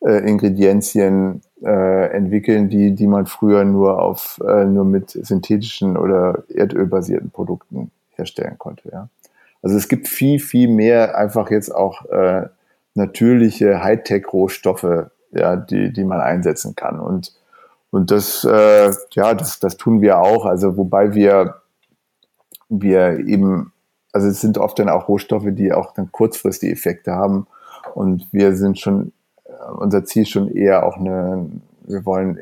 Speaker 2: äh, Ingredienzien äh, entwickeln, die, die man früher nur auf äh, nur mit synthetischen oder erdölbasierten Produkten herstellen konnte. Ja. Also es gibt viel, viel mehr einfach jetzt auch äh, natürliche Hightech-Rohstoffe, ja, die, die man einsetzen kann. Und und das, äh, ja, das, das tun wir auch. Also wobei wir, wir eben, also es sind oft dann auch Rohstoffe, die auch dann kurzfristige Effekte haben. Und wir sind schon, unser Ziel schon eher auch eine, wir wollen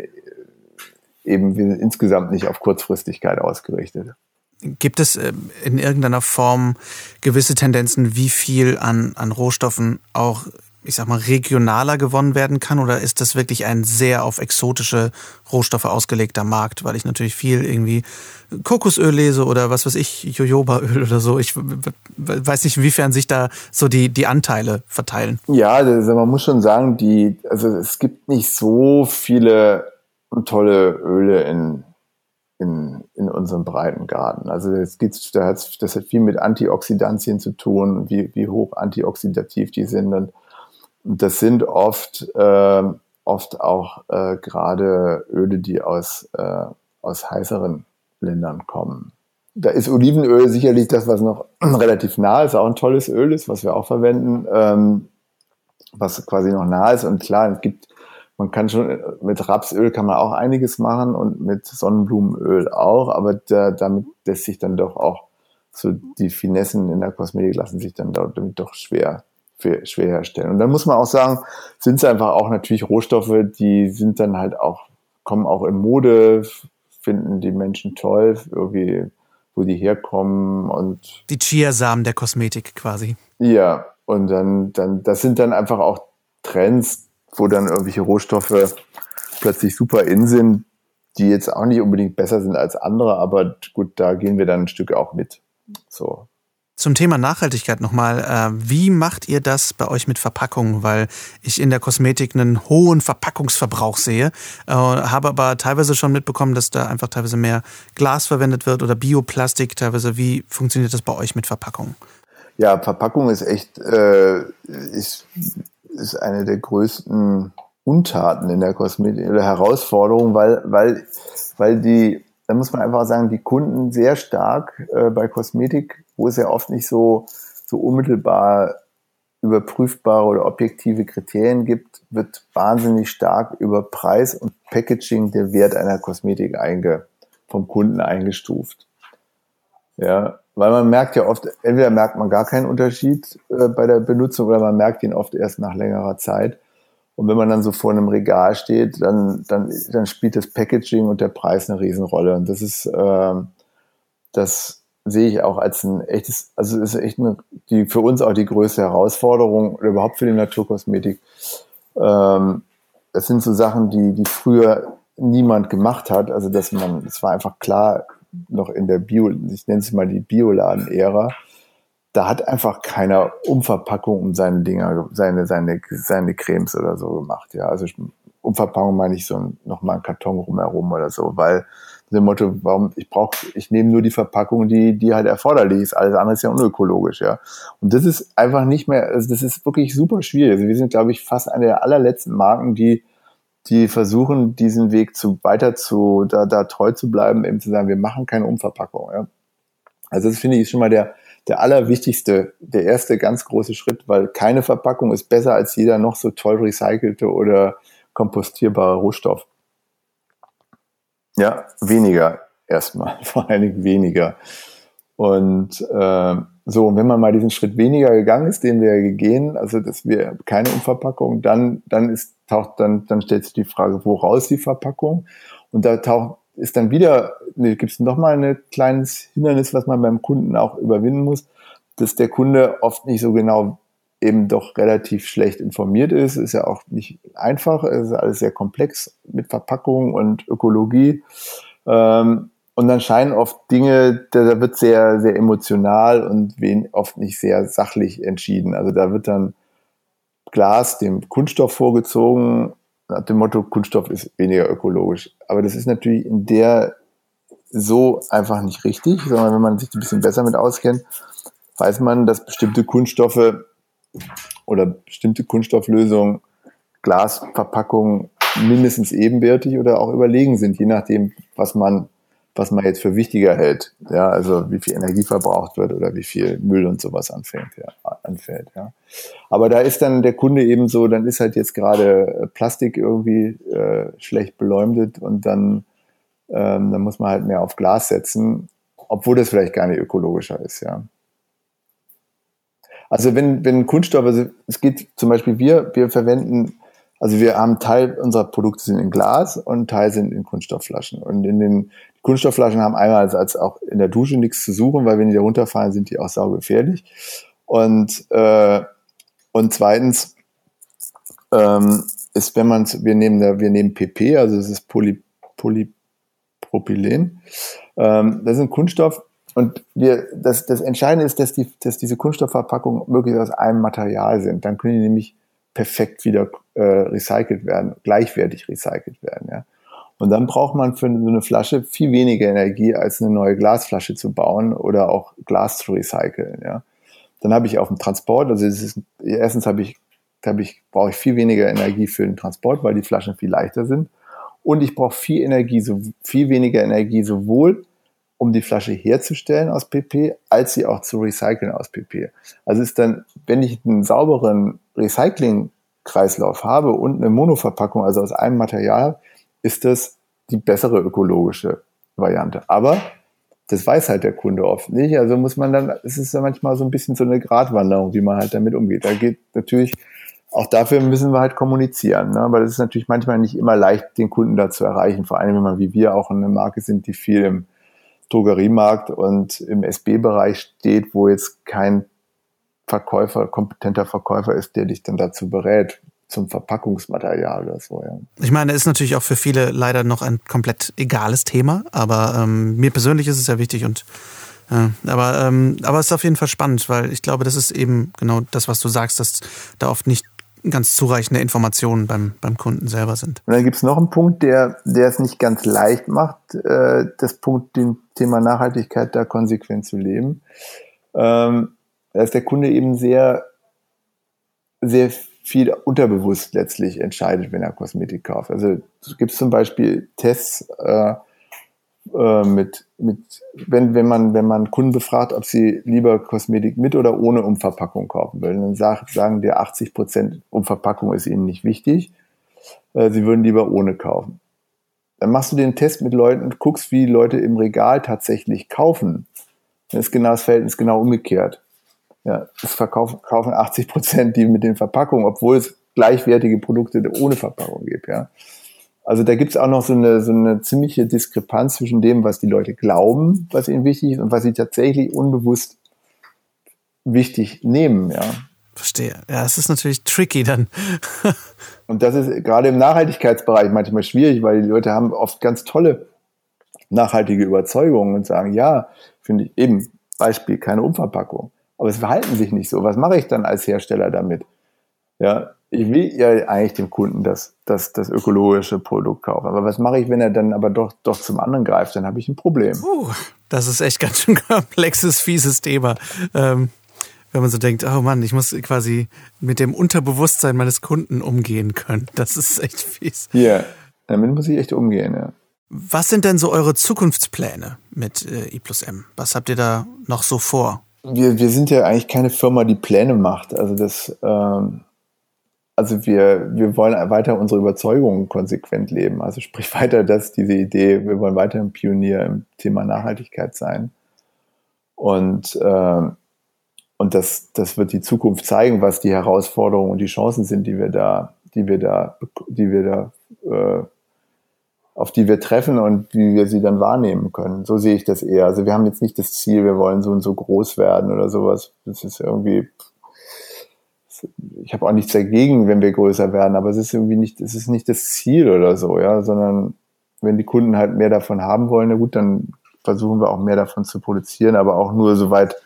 Speaker 2: eben, wir sind insgesamt nicht auf Kurzfristigkeit ausgerichtet.
Speaker 1: Gibt es äh, in irgendeiner Form gewisse Tendenzen, wie viel an, an Rohstoffen auch ich sag mal, regionaler gewonnen werden kann? Oder ist das wirklich ein sehr auf exotische Rohstoffe ausgelegter Markt? Weil ich natürlich viel irgendwie Kokosöl lese oder was weiß ich, Jojobaöl oder so. Ich weiß nicht, inwiefern sich da so die, die Anteile verteilen.
Speaker 2: Ja, also man muss schon sagen, die, also es gibt nicht so viele tolle Öle in, in, in unserem Breitengarten. Also es geht, das hat, das hat viel mit Antioxidantien zu tun, wie, wie hoch antioxidativ die sind. Und das sind oft, äh, oft auch äh, gerade Öle, die aus, äh, aus heißeren Ländern kommen. Da ist Olivenöl sicherlich das, was noch relativ nah ist, auch ein tolles Öl ist, was wir auch verwenden, ähm, was quasi noch nah ist. Und klar, es gibt man kann schon, mit Rapsöl kann man auch einiges machen und mit Sonnenblumenöl auch, aber da, damit lässt sich dann doch auch so die Finessen in der Kosmetik lassen sich dann damit doch schwer, schwer herstellen. Und dann muss man auch sagen, sind es einfach auch natürlich Rohstoffe, die sind dann halt auch, kommen auch in Mode, finden die Menschen toll, irgendwie, wo die herkommen und.
Speaker 1: Die Chiasamen der Kosmetik quasi.
Speaker 2: Ja, und dann, dann, das sind dann einfach auch Trends, wo dann irgendwelche Rohstoffe plötzlich super in sind, die jetzt auch nicht unbedingt besser sind als andere, aber gut, da gehen wir dann ein Stück auch mit. So.
Speaker 1: Zum Thema Nachhaltigkeit nochmal. Äh, wie macht ihr das bei euch mit Verpackungen? Weil ich in der Kosmetik einen hohen Verpackungsverbrauch sehe, äh, habe aber teilweise schon mitbekommen, dass da einfach teilweise mehr Glas verwendet wird oder Bioplastik teilweise. Wie funktioniert das bei euch mit Verpackungen?
Speaker 2: Ja, Verpackung ist echt, äh, ist, ist eine der größten Untaten in der Kosmetik oder Herausforderungen, weil, weil, weil die, da muss man einfach sagen, die Kunden sehr stark äh, bei Kosmetik, wo es ja oft nicht so, so unmittelbar überprüfbare oder objektive Kriterien gibt, wird wahnsinnig stark über Preis und Packaging der Wert einer Kosmetik einge, vom Kunden eingestuft. Ja, weil man merkt ja oft, entweder merkt man gar keinen Unterschied äh, bei der Benutzung oder man merkt ihn oft erst nach längerer Zeit. Und wenn man dann so vor einem Regal steht, dann, dann, dann spielt das Packaging und der Preis eine Riesenrolle. Und das ist, äh, das sehe ich auch als ein echtes, also ist echt eine, die für uns auch die größte Herausforderung oder überhaupt für die Naturkosmetik. Ähm, das sind so Sachen, die, die früher niemand gemacht hat. Also dass man, es war einfach klar, noch in der Bio, ich nenne es mal die Bioladen-Ära, da hat einfach keiner Umverpackung um seine Dinger, seine, seine, seine Cremes oder so gemacht. Ja, also Umverpackung meine ich so nochmal ein Karton rumherum oder so, weil dem Motto, warum, ich brauche, ich nehme nur die Verpackung, die, die halt erforderlich ist. Alles andere ist ja unökologisch, ja. Und das ist einfach nicht mehr, also das ist wirklich super schwierig. Also wir sind, glaube ich, fast eine der allerletzten Marken, die die versuchen, diesen Weg zu weiter zu, da, da treu zu bleiben, eben zu sagen, wir machen keine Umverpackung. Ja. Also das finde ich schon mal der, der allerwichtigste, der erste ganz große Schritt, weil keine Verpackung ist besser als jeder noch so toll recycelte oder kompostierbare Rohstoff. Ja, weniger erstmal, vor allen Dingen weniger. Und äh, so, wenn man mal diesen Schritt weniger gegangen ist, den wir gehen, also dass wir keine Umverpackung, dann, dann ist, taucht, dann, dann stellt sich die Frage, woraus die Verpackung? Und da taucht, ist dann wieder, ne, gibt es nochmal ein kleines Hindernis, was man beim Kunden auch überwinden muss, dass der Kunde oft nicht so genau eben doch relativ schlecht informiert ist. Ist ja auch nicht einfach, es ist alles sehr komplex mit Verpackung und Ökologie. Ähm, und dann scheinen oft Dinge, da wird sehr, sehr emotional und oft nicht sehr sachlich entschieden. Also da wird dann Glas dem Kunststoff vorgezogen, nach dem Motto, Kunststoff ist weniger ökologisch. Aber das ist natürlich in der so einfach nicht richtig, sondern wenn man sich ein bisschen besser mit auskennt, weiß man, dass bestimmte Kunststoffe oder bestimmte Kunststofflösungen Glasverpackungen mindestens ebenwertig oder auch überlegen sind, je nachdem, was man was man jetzt für wichtiger hält. Ja, also wie viel Energie verbraucht wird oder wie viel Müll und sowas anfällt. Ja, anfällt, ja. Aber da ist dann der Kunde eben so, dann ist halt jetzt gerade äh, Plastik irgendwie äh, schlecht beleumdet und dann, ähm, dann muss man halt mehr auf Glas setzen, obwohl das vielleicht gar nicht ökologischer ist, ja. Also wenn, wenn Kunststoff, also es geht zum Beispiel, wir, wir verwenden also wir haben Teil unserer Produkte sind in Glas und Teil sind in Kunststoffflaschen. Und in den Kunststoffflaschen haben einmal als, als auch in der Dusche nichts zu suchen, weil wenn die da runterfallen, sind die auch saugefährlich. Und, äh, und zweitens ähm, ist, wenn man wir nehmen da, wir nehmen PP, also das ist Poly, Polypropylen. Ähm, das ist ein Kunststoff, und wir, das, das Entscheidende ist, dass, die, dass diese Kunststoffverpackungen wirklich aus einem Material sind. Dann können die nämlich perfekt wieder äh, recycelt werden, gleichwertig recycelt werden. Ja. Und dann braucht man für so eine Flasche viel weniger Energie, als eine neue Glasflasche zu bauen oder auch Glas zu recyceln. Ja. Dann habe ich auf dem Transport, also ist, erstens habe ich, hab ich, brauche ich viel weniger Energie für den Transport, weil die Flaschen viel leichter sind. Und ich brauche viel Energie, so viel weniger Energie sowohl um die Flasche herzustellen aus PP, als sie auch zu recyceln aus PP. Also ist dann, wenn ich einen sauberen Recycling Kreislauf habe und eine Monoverpackung, also aus einem Material, ist das die bessere ökologische Variante. Aber das weiß halt der Kunde oft nicht. Also muss man dann, es ist ja manchmal so ein bisschen so eine Gratwanderung, wie man halt damit umgeht. Da geht natürlich, auch dafür müssen wir halt kommunizieren. Ne? Aber das ist natürlich manchmal nicht immer leicht, den Kunden da zu erreichen. Vor allem, wenn man wie wir auch eine Marke sind, die viel im Drogeriemarkt und im SB-Bereich steht, wo jetzt kein Verkäufer, kompetenter Verkäufer ist, der dich dann dazu berät zum Verpackungsmaterial oder so. Ja.
Speaker 1: Ich meine, ist natürlich auch für viele leider noch ein komplett egales Thema, aber ähm, mir persönlich ist es ja wichtig und ja, aber, ähm, aber es ist auf jeden Fall spannend, weil ich glaube, das ist eben genau das, was du sagst, dass da oft nicht ganz zureichende Informationen beim, beim Kunden selber sind.
Speaker 2: Und dann gibt es noch einen Punkt, der, der es nicht ganz leicht macht, äh, das Punkt, den Thema Nachhaltigkeit da konsequent zu leben. Ähm, da ist der Kunde eben sehr, sehr viel unterbewusst letztlich entscheidet, wenn er Kosmetik kauft. Also es gibt zum Beispiel Tests äh, äh, mit, mit wenn, wenn man, wenn man Kunden befragt, ob sie lieber Kosmetik mit oder ohne Umverpackung kaufen wollen, dann sagt, sagen dir 80 Prozent Umverpackung ist ihnen nicht wichtig. Äh, sie würden lieber ohne kaufen. Dann machst du den Test mit Leuten und guckst, wie Leute im Regal tatsächlich kaufen. Dann ist genau das Verhältnis genau umgekehrt. Ja, es verkaufen, kaufen 80 Prozent die mit den Verpackungen, obwohl es gleichwertige Produkte ohne Verpackung gibt. Ja. Also da gibt es auch noch so eine, so eine ziemliche Diskrepanz zwischen dem, was die Leute glauben, was ihnen wichtig ist, und was sie tatsächlich unbewusst wichtig nehmen. Ja.
Speaker 1: Verstehe. Ja, es ist natürlich tricky dann.
Speaker 2: und das ist gerade im Nachhaltigkeitsbereich manchmal schwierig, weil die Leute haben oft ganz tolle nachhaltige Überzeugungen und sagen, ja, finde ich eben, Beispiel, keine Umverpackung aber es verhalten sich nicht so. Was mache ich dann als Hersteller damit? Ja, ich will ja eigentlich dem Kunden das, das, das ökologische Produkt kaufen. Aber was mache ich, wenn er dann aber doch, doch zum anderen greift? Dann habe ich ein Problem.
Speaker 1: Uh, das ist echt ganz schön komplexes, fieses Thema. Ähm, wenn man so denkt, oh Mann, ich muss quasi mit dem Unterbewusstsein meines Kunden umgehen können. Das ist echt fies.
Speaker 2: Ja, yeah. damit muss ich echt umgehen, ja.
Speaker 1: Was sind denn so eure Zukunftspläne mit äh, I plus M? Was habt ihr da noch so vor?
Speaker 2: wir, wir sind ja eigentlich keine Firma, die Pläne macht. Also das, ähm, also wir, wir wollen weiter unsere Überzeugungen konsequent leben. Also sprich weiter, dass diese Idee, wir wollen weiter ein Pionier im Thema Nachhaltigkeit sein. Und, äh, und das, das wird die Zukunft zeigen, was die Herausforderungen und die Chancen sind, die wir da, die wir da, die wir da äh, auf die wir treffen und wie wir sie dann wahrnehmen können. So sehe ich das eher. Also wir haben jetzt nicht das Ziel, wir wollen so und so groß werden oder sowas. Das ist irgendwie, ich habe auch nichts dagegen, wenn wir größer werden, aber es ist irgendwie nicht, es ist nicht das Ziel oder so, ja, sondern wenn die Kunden halt mehr davon haben wollen, na gut, dann versuchen wir auch mehr davon zu produzieren, aber auch nur soweit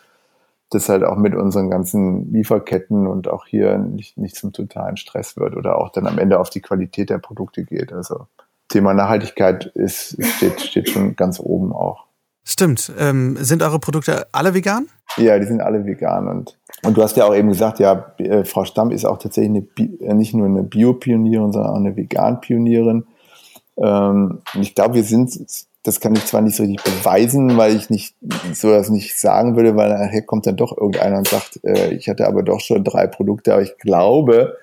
Speaker 2: das halt auch mit unseren ganzen Lieferketten und auch hier nicht, nicht zum totalen Stress wird oder auch dann am Ende auf die Qualität der Produkte geht. Also Thema Nachhaltigkeit ist, steht, steht schon ganz oben auch.
Speaker 1: Stimmt. Ähm, sind eure Produkte alle vegan?
Speaker 2: Ja, die sind alle vegan. Und, und du hast ja auch eben gesagt, ja, äh, Frau Stamm ist auch tatsächlich eine, äh, nicht nur eine Bio-Pionierin, sondern auch eine Vegan-Pionierin. Ähm, ich glaube, wir sind, das kann ich zwar nicht so richtig beweisen, weil ich nicht so das nicht sagen würde, weil nachher kommt dann doch irgendeiner und sagt, äh, ich hatte aber doch schon drei Produkte, aber ich glaube,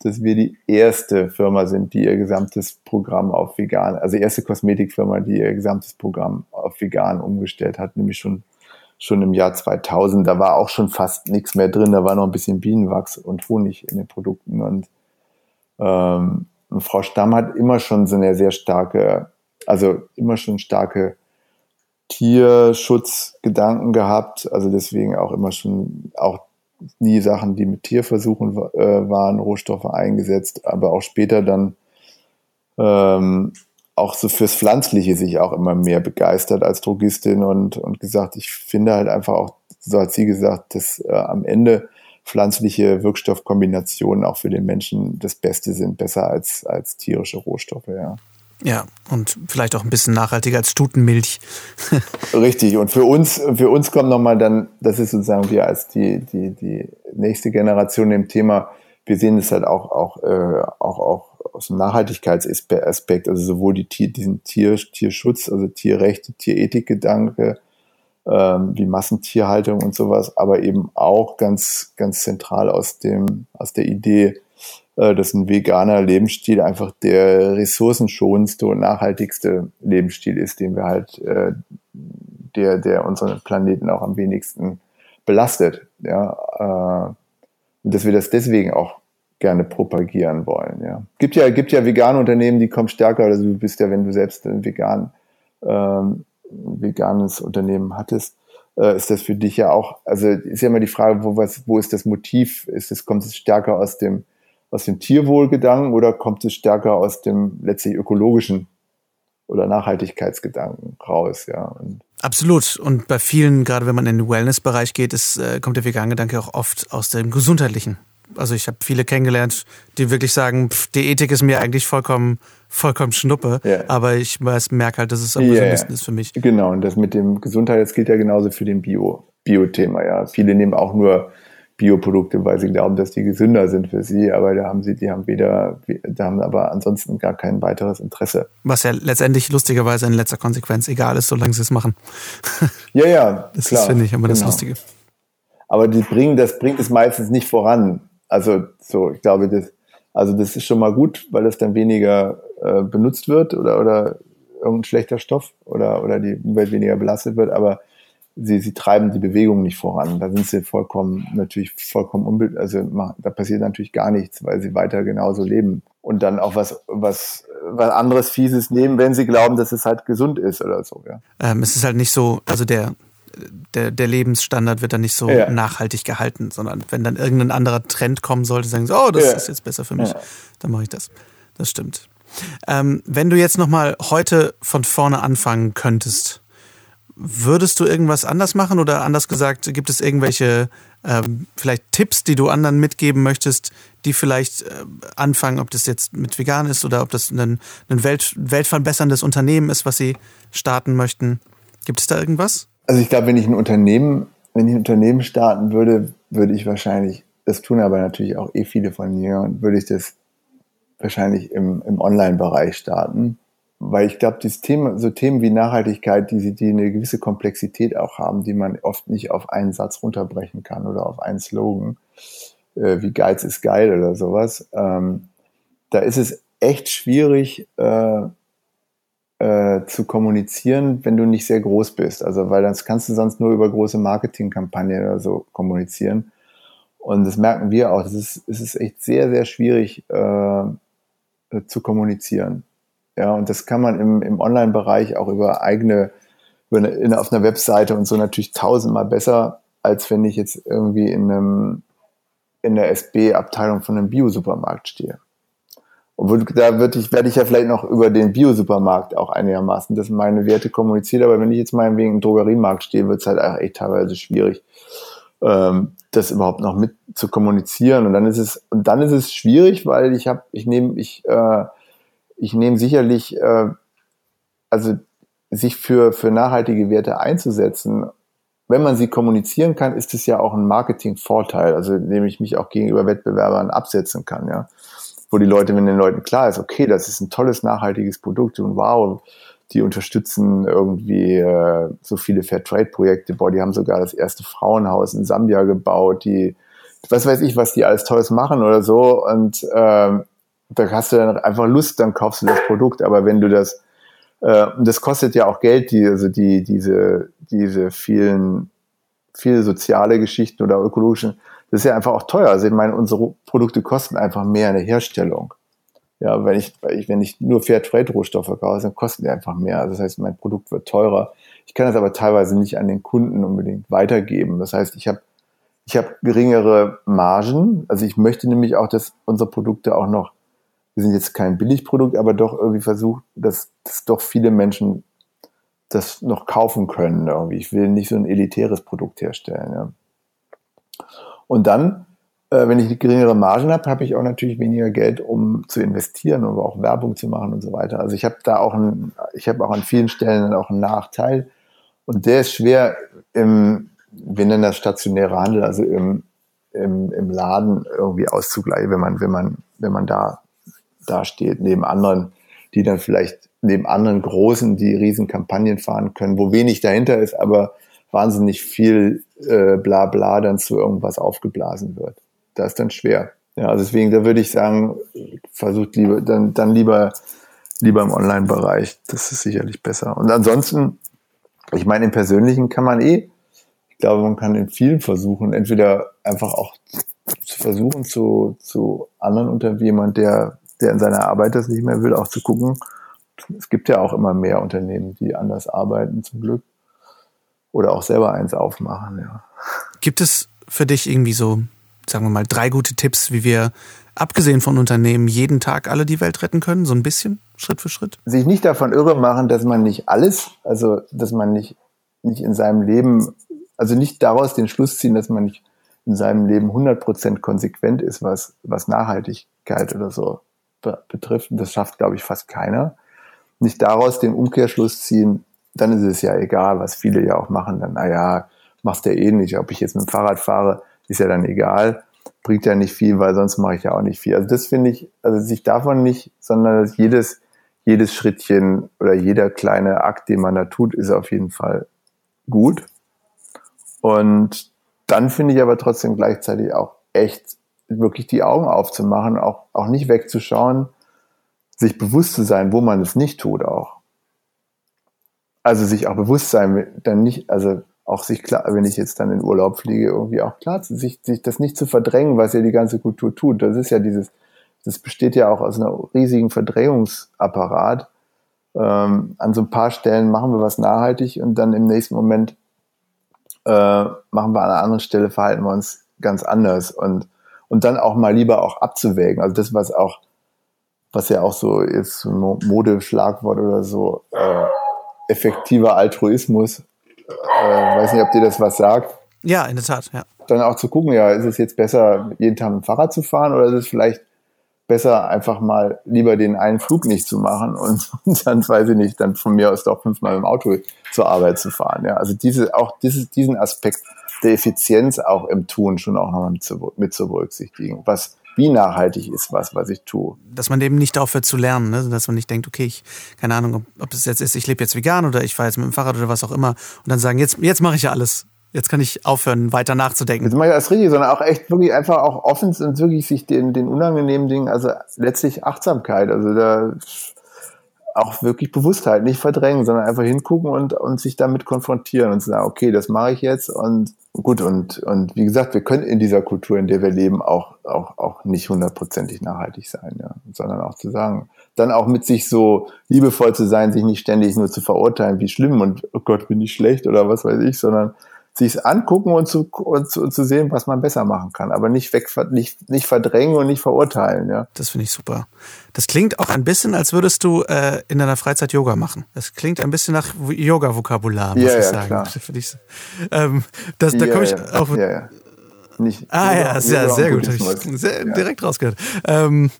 Speaker 2: dass wir die erste Firma sind, die ihr gesamtes Programm auf vegan, also erste Kosmetikfirma, die ihr gesamtes Programm auf vegan umgestellt hat, nämlich schon schon im Jahr 2000. Da war auch schon fast nichts mehr drin. Da war noch ein bisschen Bienenwachs und Honig in den Produkten. Und, ähm, Frau Stamm hat immer schon so eine sehr starke, also immer schon starke Tierschutzgedanken gehabt. Also deswegen auch immer schon auch nie Sachen, die mit Tierversuchen äh, waren, Rohstoffe eingesetzt, aber auch später dann ähm, auch so fürs Pflanzliche sich auch immer mehr begeistert als Drogistin und, und gesagt, ich finde halt einfach auch, so hat sie gesagt, dass äh, am Ende pflanzliche Wirkstoffkombinationen auch für den Menschen das Beste sind, besser als, als tierische Rohstoffe, ja.
Speaker 1: Ja, und vielleicht auch ein bisschen nachhaltiger als Stutenmilch.
Speaker 2: Richtig. Und für uns, für uns kommt nochmal dann, das ist sozusagen wir als die, die, die nächste Generation im Thema, wir sehen es halt auch, auch, äh, auch, auch aus dem Nachhaltigkeitsaspekt, also sowohl die Tier, diesen Tier, Tierschutz, also Tierrechte, Tierethikgedanke, ähm, wie Massentierhaltung und sowas, aber eben auch ganz, ganz zentral aus dem, aus der Idee, äh, dass ein veganer Lebensstil einfach der ressourcenschonendste und nachhaltigste Lebensstil ist, den wir halt, äh, der, der unseren Planeten auch am wenigsten belastet. Ja, äh, und dass wir das deswegen auch gerne propagieren wollen. Ja. Gibt ja, gibt ja vegane Unternehmen, die kommen stärker, also du bist ja, wenn du selbst ein vegan, ähm, veganes Unternehmen hattest, äh, ist das für dich ja auch, also ist ja immer die Frage, wo, was, wo ist das Motiv? Ist es, kommt es stärker aus dem, aus dem Tierwohlgedanken oder kommt es stärker aus dem letztlich ökologischen oder Nachhaltigkeitsgedanken raus, ja. Und
Speaker 1: Absolut. Und bei vielen, gerade wenn man in den Wellness-Bereich geht, ist, äh, kommt der Vegan-Gedanke auch oft aus dem Gesundheitlichen. Also ich habe viele kennengelernt, die wirklich sagen, pff, die Ethik ist mir eigentlich vollkommen, vollkommen Schnuppe, ja. aber ich merke halt, dass es am ja, gesündesten ist für mich.
Speaker 2: Genau, und das mit dem Gesundheit, das gilt ja genauso für den Bio, Bio-Thema, ja. Viele nehmen auch nur Bioprodukte, weil sie glauben, dass die gesünder sind für sie, aber da haben sie, die haben weder, da haben aber ansonsten gar kein weiteres Interesse.
Speaker 1: Was ja letztendlich lustigerweise in letzter Konsequenz egal ist, solange sie es machen.
Speaker 2: Ja, ja.
Speaker 1: das klar, ist, finde ich, immer genau. das Lustige.
Speaker 2: Aber die bringen, das bringt es meistens nicht voran. Also, so, ich glaube, das, also das ist schon mal gut, weil das dann weniger äh, benutzt wird oder, oder irgendein schlechter Stoff oder, oder die Umwelt weniger belastet wird, aber sie, sie treiben die Bewegung nicht voran. Da sind sie vollkommen, natürlich vollkommen unbild, also da passiert natürlich gar nichts, weil sie weiter genauso leben. Und dann auch was, was, was anderes Fieses nehmen, wenn sie glauben, dass es halt gesund ist oder so, ja.
Speaker 1: Ähm, es ist halt nicht so, also der, der, der Lebensstandard wird dann nicht so ja. nachhaltig gehalten, sondern wenn dann irgendein anderer Trend kommen sollte, sagen sie, oh, das ja. ist jetzt besser für mich, ja. dann mache ich das. Das stimmt. Ähm, wenn du jetzt nochmal heute von vorne anfangen könntest, Würdest du irgendwas anders machen oder anders gesagt, gibt es irgendwelche ähm, vielleicht Tipps, die du anderen mitgeben möchtest, die vielleicht äh, anfangen, ob das jetzt mit vegan ist oder ob das ein, ein Welt, weltverbesserndes Unternehmen ist, was sie starten möchten? Gibt es da irgendwas?
Speaker 2: Also ich glaube, wenn ich ein Unternehmen, wenn ich ein Unternehmen starten würde, würde ich wahrscheinlich, das tun aber natürlich auch eh viele von mir, würde ich das wahrscheinlich im, im Online-Bereich starten weil ich glaube, Thema, so Themen wie Nachhaltigkeit, die, die eine gewisse Komplexität auch haben, die man oft nicht auf einen Satz runterbrechen kann oder auf einen Slogan, äh, wie Geiz ist geil oder sowas. Ähm, da ist es echt schwierig äh, äh, zu kommunizieren, wenn du nicht sehr groß bist. Also, weil das kannst du sonst nur über große Marketingkampagnen oder so kommunizieren. Und das merken wir auch. Das ist, es ist echt sehr, sehr schwierig äh, zu kommunizieren. Ja, und das kann man im, im Online-Bereich auch über eigene, über eine, in, auf einer Webseite und so natürlich tausendmal besser, als wenn ich jetzt irgendwie in einem, in der SB-Abteilung von einem Bio-Supermarkt stehe. Obwohl, da würde ich, werde ich ja vielleicht noch über den Bio-Supermarkt auch einigermaßen, dass meine Werte kommuniziert, aber wenn ich jetzt mal wegen Drogeriemarkt stehe, wird es halt echt teilweise schwierig, ähm, das überhaupt noch mit zu kommunizieren. Und dann ist es, und dann ist es schwierig, weil ich habe, ich nehme, ich, äh, ich nehme sicherlich, äh, also sich für, für nachhaltige Werte einzusetzen, wenn man sie kommunizieren kann, ist es ja auch ein Marketing-Vorteil, also indem ich mich auch gegenüber Wettbewerbern absetzen kann, ja. Wo die Leute, wenn den Leuten klar ist, okay, das ist ein tolles, nachhaltiges Produkt und wow, die unterstützen irgendwie äh, so viele Fairtrade-Projekte, boah, die haben sogar das erste Frauenhaus in Sambia gebaut, die, was weiß ich, was die alles Tolles machen oder so und ähm, da hast du dann einfach Lust, dann kaufst du das Produkt. Aber wenn du das, äh, das kostet ja auch Geld, die, also die, diese, diese vielen, viele soziale Geschichten oder ökologischen, das ist ja einfach auch teuer. Also ich meine, unsere Produkte kosten einfach mehr in der Herstellung. Ja, wenn ich, wenn ich nur Fairtrade-Rohstoffe kaufe, dann kosten die einfach mehr. Also das heißt, mein Produkt wird teurer. Ich kann das aber teilweise nicht an den Kunden unbedingt weitergeben. Das heißt, ich habe ich habe geringere Margen. Also ich möchte nämlich auch, dass unsere Produkte auch noch wir sind jetzt kein Billigprodukt, aber doch irgendwie versucht, dass, dass doch viele Menschen das noch kaufen können. Irgendwie. Ich will nicht so ein elitäres Produkt herstellen. Ja. Und dann, äh, wenn ich geringere Margen habe, habe ich auch natürlich weniger Geld, um zu investieren, um auch Werbung zu machen und so weiter. Also ich habe da auch ein, ich habe auch an vielen Stellen auch einen Nachteil. Und der ist schwer im, wir nennen das stationäre Handel, also im, im, im Laden irgendwie auszugleichen, wenn man, wenn man, wenn man da dasteht, neben anderen, die dann vielleicht neben anderen Großen, die riesen Kampagnen fahren können, wo wenig dahinter ist, aber wahnsinnig viel äh, bla bla dann zu irgendwas aufgeblasen wird. Das ist dann schwer. Ja, also deswegen, da würde ich sagen, versucht lieber, dann, dann lieber, lieber im Online-Bereich. Das ist sicherlich besser. Und ansonsten, ich meine, im Persönlichen kann man eh, ich glaube, man kann in vielen versuchen, entweder einfach auch zu versuchen, zu, zu anderen unter jemand, der, der in seiner Arbeit das nicht mehr will, auch zu gucken. Es gibt ja auch immer mehr Unternehmen, die anders arbeiten, zum Glück. Oder auch selber eins aufmachen, ja.
Speaker 1: Gibt es für dich irgendwie so, sagen wir mal, drei gute Tipps, wie wir, abgesehen von Unternehmen, jeden Tag alle die Welt retten können? So ein bisschen, Schritt für Schritt?
Speaker 2: Sich nicht davon irre machen, dass man nicht alles, also dass man nicht, nicht in seinem Leben, also nicht daraus den Schluss ziehen, dass man nicht in seinem Leben 100% konsequent ist, was, was Nachhaltigkeit oder so betrifft. Und das schafft, glaube ich, fast keiner. Nicht daraus den Umkehrschluss ziehen, dann ist es ja egal, was viele ja auch machen. Dann, naja, machst ja eh nicht. Ob ich jetzt mit dem Fahrrad fahre, ist ja dann egal. Bringt ja nicht viel, weil sonst mache ich ja auch nicht viel. Also das finde ich, also sich davon nicht, sondern dass jedes, jedes Schrittchen oder jeder kleine Akt, den man da tut, ist auf jeden Fall gut. Und dann finde ich aber trotzdem gleichzeitig auch echt wirklich die Augen aufzumachen, auch, auch nicht wegzuschauen, sich bewusst zu sein, wo man es nicht tut auch. Also sich auch bewusst sein, dann nicht, also auch sich klar, wenn ich jetzt dann in Urlaub fliege, irgendwie auch klar, sich, sich das nicht zu verdrängen, was ja die ganze Kultur tut. Das ist ja dieses, das besteht ja auch aus einer riesigen Verdrängungsapparat. Ähm, an so ein paar Stellen machen wir was nachhaltig und dann im nächsten Moment äh, machen wir an einer anderen Stelle, verhalten wir uns ganz anders und, und dann auch mal lieber auch abzuwägen. Also das, was auch, was ja auch so jetzt ein Modeschlagwort oder so, äh, effektiver Altruismus, äh, weiß nicht, ob dir das was sagt.
Speaker 1: Ja, in der Tat, ja.
Speaker 2: Dann auch zu gucken, ja, ist es jetzt besser, jeden Tag mit dem Fahrrad zu fahren oder ist es vielleicht besser, einfach mal lieber den einen Flug nicht zu machen und, und dann, weiß ich nicht, dann von mir aus doch fünfmal im Auto zur Arbeit zu fahren. Ja, also diese, auch dieses, diesen Aspekt der Effizienz auch im Tun schon auch noch mit zu, mit zu berücksichtigen. Was, wie nachhaltig ist was, was ich tue.
Speaker 1: Dass man eben nicht aufhört zu lernen, ne? dass man nicht denkt, okay, ich, keine Ahnung, ob, es jetzt ist, ich lebe jetzt vegan oder ich fahre jetzt mit dem Fahrrad oder was auch immer und dann sagen, jetzt, jetzt mache ich ja alles. Jetzt kann ich aufhören, weiter nachzudenken.
Speaker 2: Jetzt mache ich das richtig, sondern auch echt wirklich einfach auch offen und wirklich sich den, den unangenehmen Dingen, also letztlich Achtsamkeit, also da auch wirklich Bewusstheit, nicht verdrängen, sondern einfach hingucken und, und sich damit konfrontieren und sagen, okay, das mache ich jetzt und gut, und, und wie gesagt, wir können in dieser Kultur, in der wir leben, auch, auch, auch nicht hundertprozentig nachhaltig sein, ja, sondern auch zu sagen, dann auch mit sich so liebevoll zu sein, sich nicht ständig nur zu verurteilen, wie schlimm und oh Gott, bin ich schlecht oder was weiß ich, sondern sich angucken und zu, und zu, und zu sehen, was man besser machen kann, aber nicht weg, nicht, nicht verdrängen und nicht verurteilen, ja.
Speaker 1: Das finde ich super. Das klingt auch ein bisschen, als würdest du äh, in deiner Freizeit Yoga machen. Das klingt ein bisschen nach Yoga-Vokabular, muss ja, ich ja, sagen. Klar. Ich, ähm, das, da komme ich ja, auch. Ja, ja. Nicht ah ja, ja, sehr, sehr gut. Sehr, ja. Direkt rausgehört. Ähm,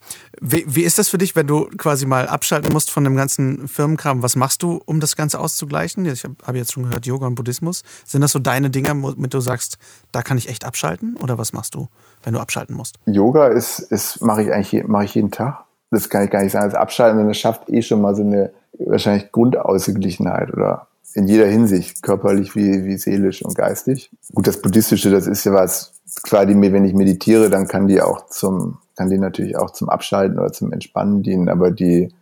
Speaker 1: wie, wie ist das für dich, wenn du quasi mal abschalten musst von dem ganzen Firmenkram? Was machst du, um das Ganze auszugleichen? Ich habe hab jetzt schon gehört, Yoga und Buddhismus. Sind das so deine Dinge, mit du sagst, da kann ich echt abschalten? Oder was machst du, wenn du abschalten musst?
Speaker 2: Yoga ist, ist mache ich eigentlich mache ich jeden Tag. Das kann ich gar nicht sagen als abschalten, sondern es schafft eh schon mal so eine wahrscheinlich Grundausgeglichenheit oder in jeder Hinsicht, körperlich wie, wie seelisch und geistig. Gut, das Buddhistische, das ist ja was, klar, die, wenn ich meditiere, dann kann die auch zum, kann die natürlich auch zum Abschalten oder zum Entspannen dienen, aber die,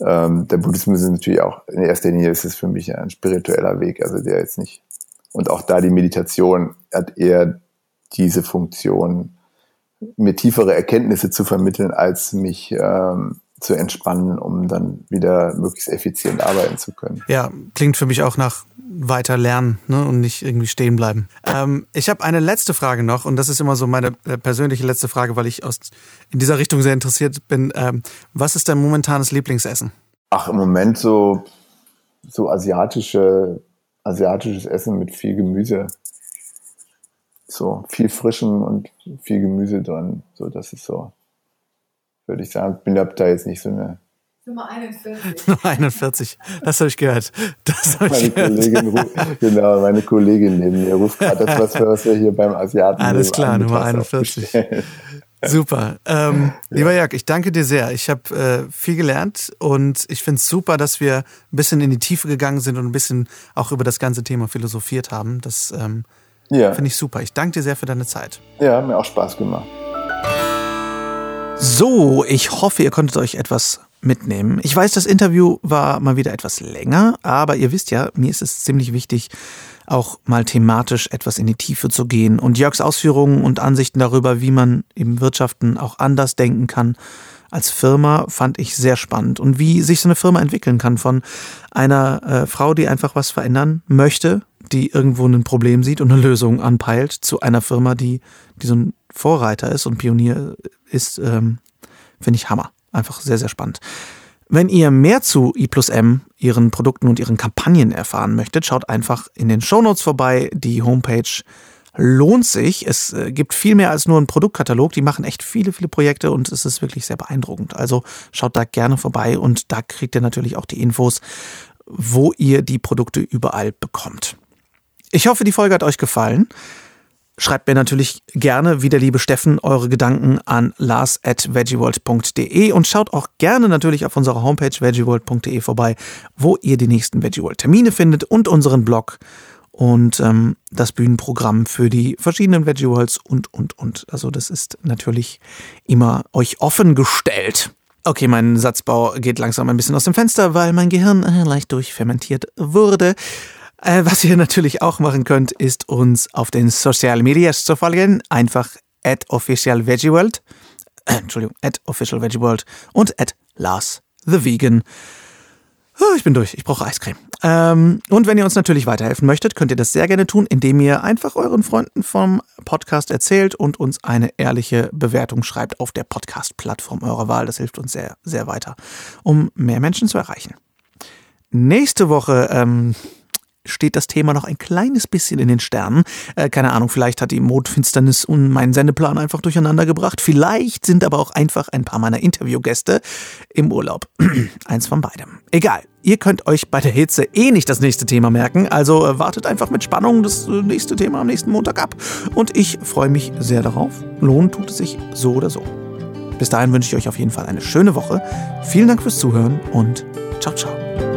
Speaker 2: ähm, der Buddhismus ist natürlich auch, in erster Linie ist es für mich ein spiritueller Weg, also der jetzt nicht, und auch da die Meditation hat eher diese Funktion, mir tiefere Erkenntnisse zu vermitteln, als mich ähm, zu entspannen, um dann wieder möglichst effizient arbeiten zu können.
Speaker 1: Ja, klingt für mich auch nach weiter lernen ne, und nicht irgendwie stehen bleiben. Ähm, ich habe eine letzte Frage noch und das ist immer so meine äh, persönliche letzte Frage, weil ich aus, in dieser Richtung sehr interessiert bin. Ähm, was ist dein momentanes Lieblingsessen?
Speaker 2: Ach, im Moment so, so asiatische, asiatisches Essen mit viel Gemüse. So viel Frischen und viel Gemüse drin. So, das ist so würde ich sagen. Bin da jetzt nicht so eine.
Speaker 3: Nummer 41. Nummer
Speaker 1: 41, das habe ich gehört. Das ich
Speaker 2: meine gehört. Kollegin, genau, meine Kollegin neben mir ruft gerade das, was, was wir hier beim Asiaten
Speaker 1: Alles klar, Nummer 41. Super. Ähm, ja. Lieber Jörg, ich danke dir sehr. Ich habe äh, viel gelernt und ich finde es super, dass wir ein bisschen in die Tiefe gegangen sind und ein bisschen auch über das ganze Thema philosophiert haben. Das ähm, ja. finde ich super. Ich danke dir sehr für deine Zeit.
Speaker 2: Ja, mir auch Spaß gemacht.
Speaker 1: So, ich hoffe, ihr konntet euch etwas mitnehmen. Ich weiß, das Interview war mal wieder etwas länger, aber ihr wisst ja, mir ist es ziemlich wichtig, auch mal thematisch etwas in die Tiefe zu gehen. Und Jörgs Ausführungen und Ansichten darüber, wie man im Wirtschaften auch anders denken kann als Firma, fand ich sehr spannend. Und wie sich so eine Firma entwickeln kann von einer äh, Frau, die einfach was verändern möchte, die irgendwo ein Problem sieht und eine Lösung anpeilt, zu einer Firma, die, die so ein Vorreiter ist und Pionier ist, ähm, finde ich Hammer. Einfach sehr, sehr spannend. Wenn ihr mehr zu I plus M, ihren Produkten und ihren Kampagnen erfahren möchtet, schaut einfach in den Shownotes vorbei. Die Homepage lohnt sich. Es äh, gibt viel mehr als nur einen Produktkatalog. Die machen echt viele, viele Projekte und es ist wirklich sehr beeindruckend. Also schaut da gerne vorbei und da kriegt ihr natürlich auch die Infos, wo ihr die Produkte überall bekommt. Ich hoffe, die Folge hat euch gefallen. Schreibt mir natürlich gerne, wie der liebe Steffen, eure Gedanken an lars at veggieworld.de und schaut auch gerne natürlich auf unserer Homepage veggieworld.de vorbei, wo ihr die nächsten Veggieworld Termine findet und unseren Blog und ähm, das Bühnenprogramm für die verschiedenen Veggieworlds und, und, und. Also das ist natürlich immer euch offen gestellt. Okay, mein Satzbau geht langsam ein bisschen aus dem Fenster, weil mein Gehirn äh, leicht durchfermentiert wurde. Äh, was ihr natürlich auch machen könnt, ist uns auf den Social Medias zu folgen. Einfach at official Veggieworld. Äh, Entschuldigung, at official Veggieworld und at Lars the Vegan. Oh, ich bin durch, ich brauche Eiscreme. Ähm, und wenn ihr uns natürlich weiterhelfen möchtet, könnt ihr das sehr gerne tun, indem ihr einfach euren Freunden vom Podcast erzählt und uns eine ehrliche Bewertung schreibt auf der Podcast-Plattform eurer Wahl. Das hilft uns sehr, sehr weiter, um mehr Menschen zu erreichen. Nächste Woche ähm, steht das Thema noch ein kleines bisschen in den Sternen. Äh, keine Ahnung, vielleicht hat die Mondfinsternis und meinen Sendeplan einfach durcheinander gebracht. Vielleicht sind aber auch einfach ein paar meiner Interviewgäste im Urlaub. Eins von beidem. Egal. Ihr könnt euch bei der Hitze eh nicht das nächste Thema merken, also äh, wartet einfach mit Spannung das äh, nächste Thema am nächsten Montag ab. Und ich freue mich sehr darauf. Lohnen tut es sich so oder so. Bis dahin wünsche ich euch auf jeden Fall eine schöne Woche. Vielen Dank fürs Zuhören und ciao, ciao.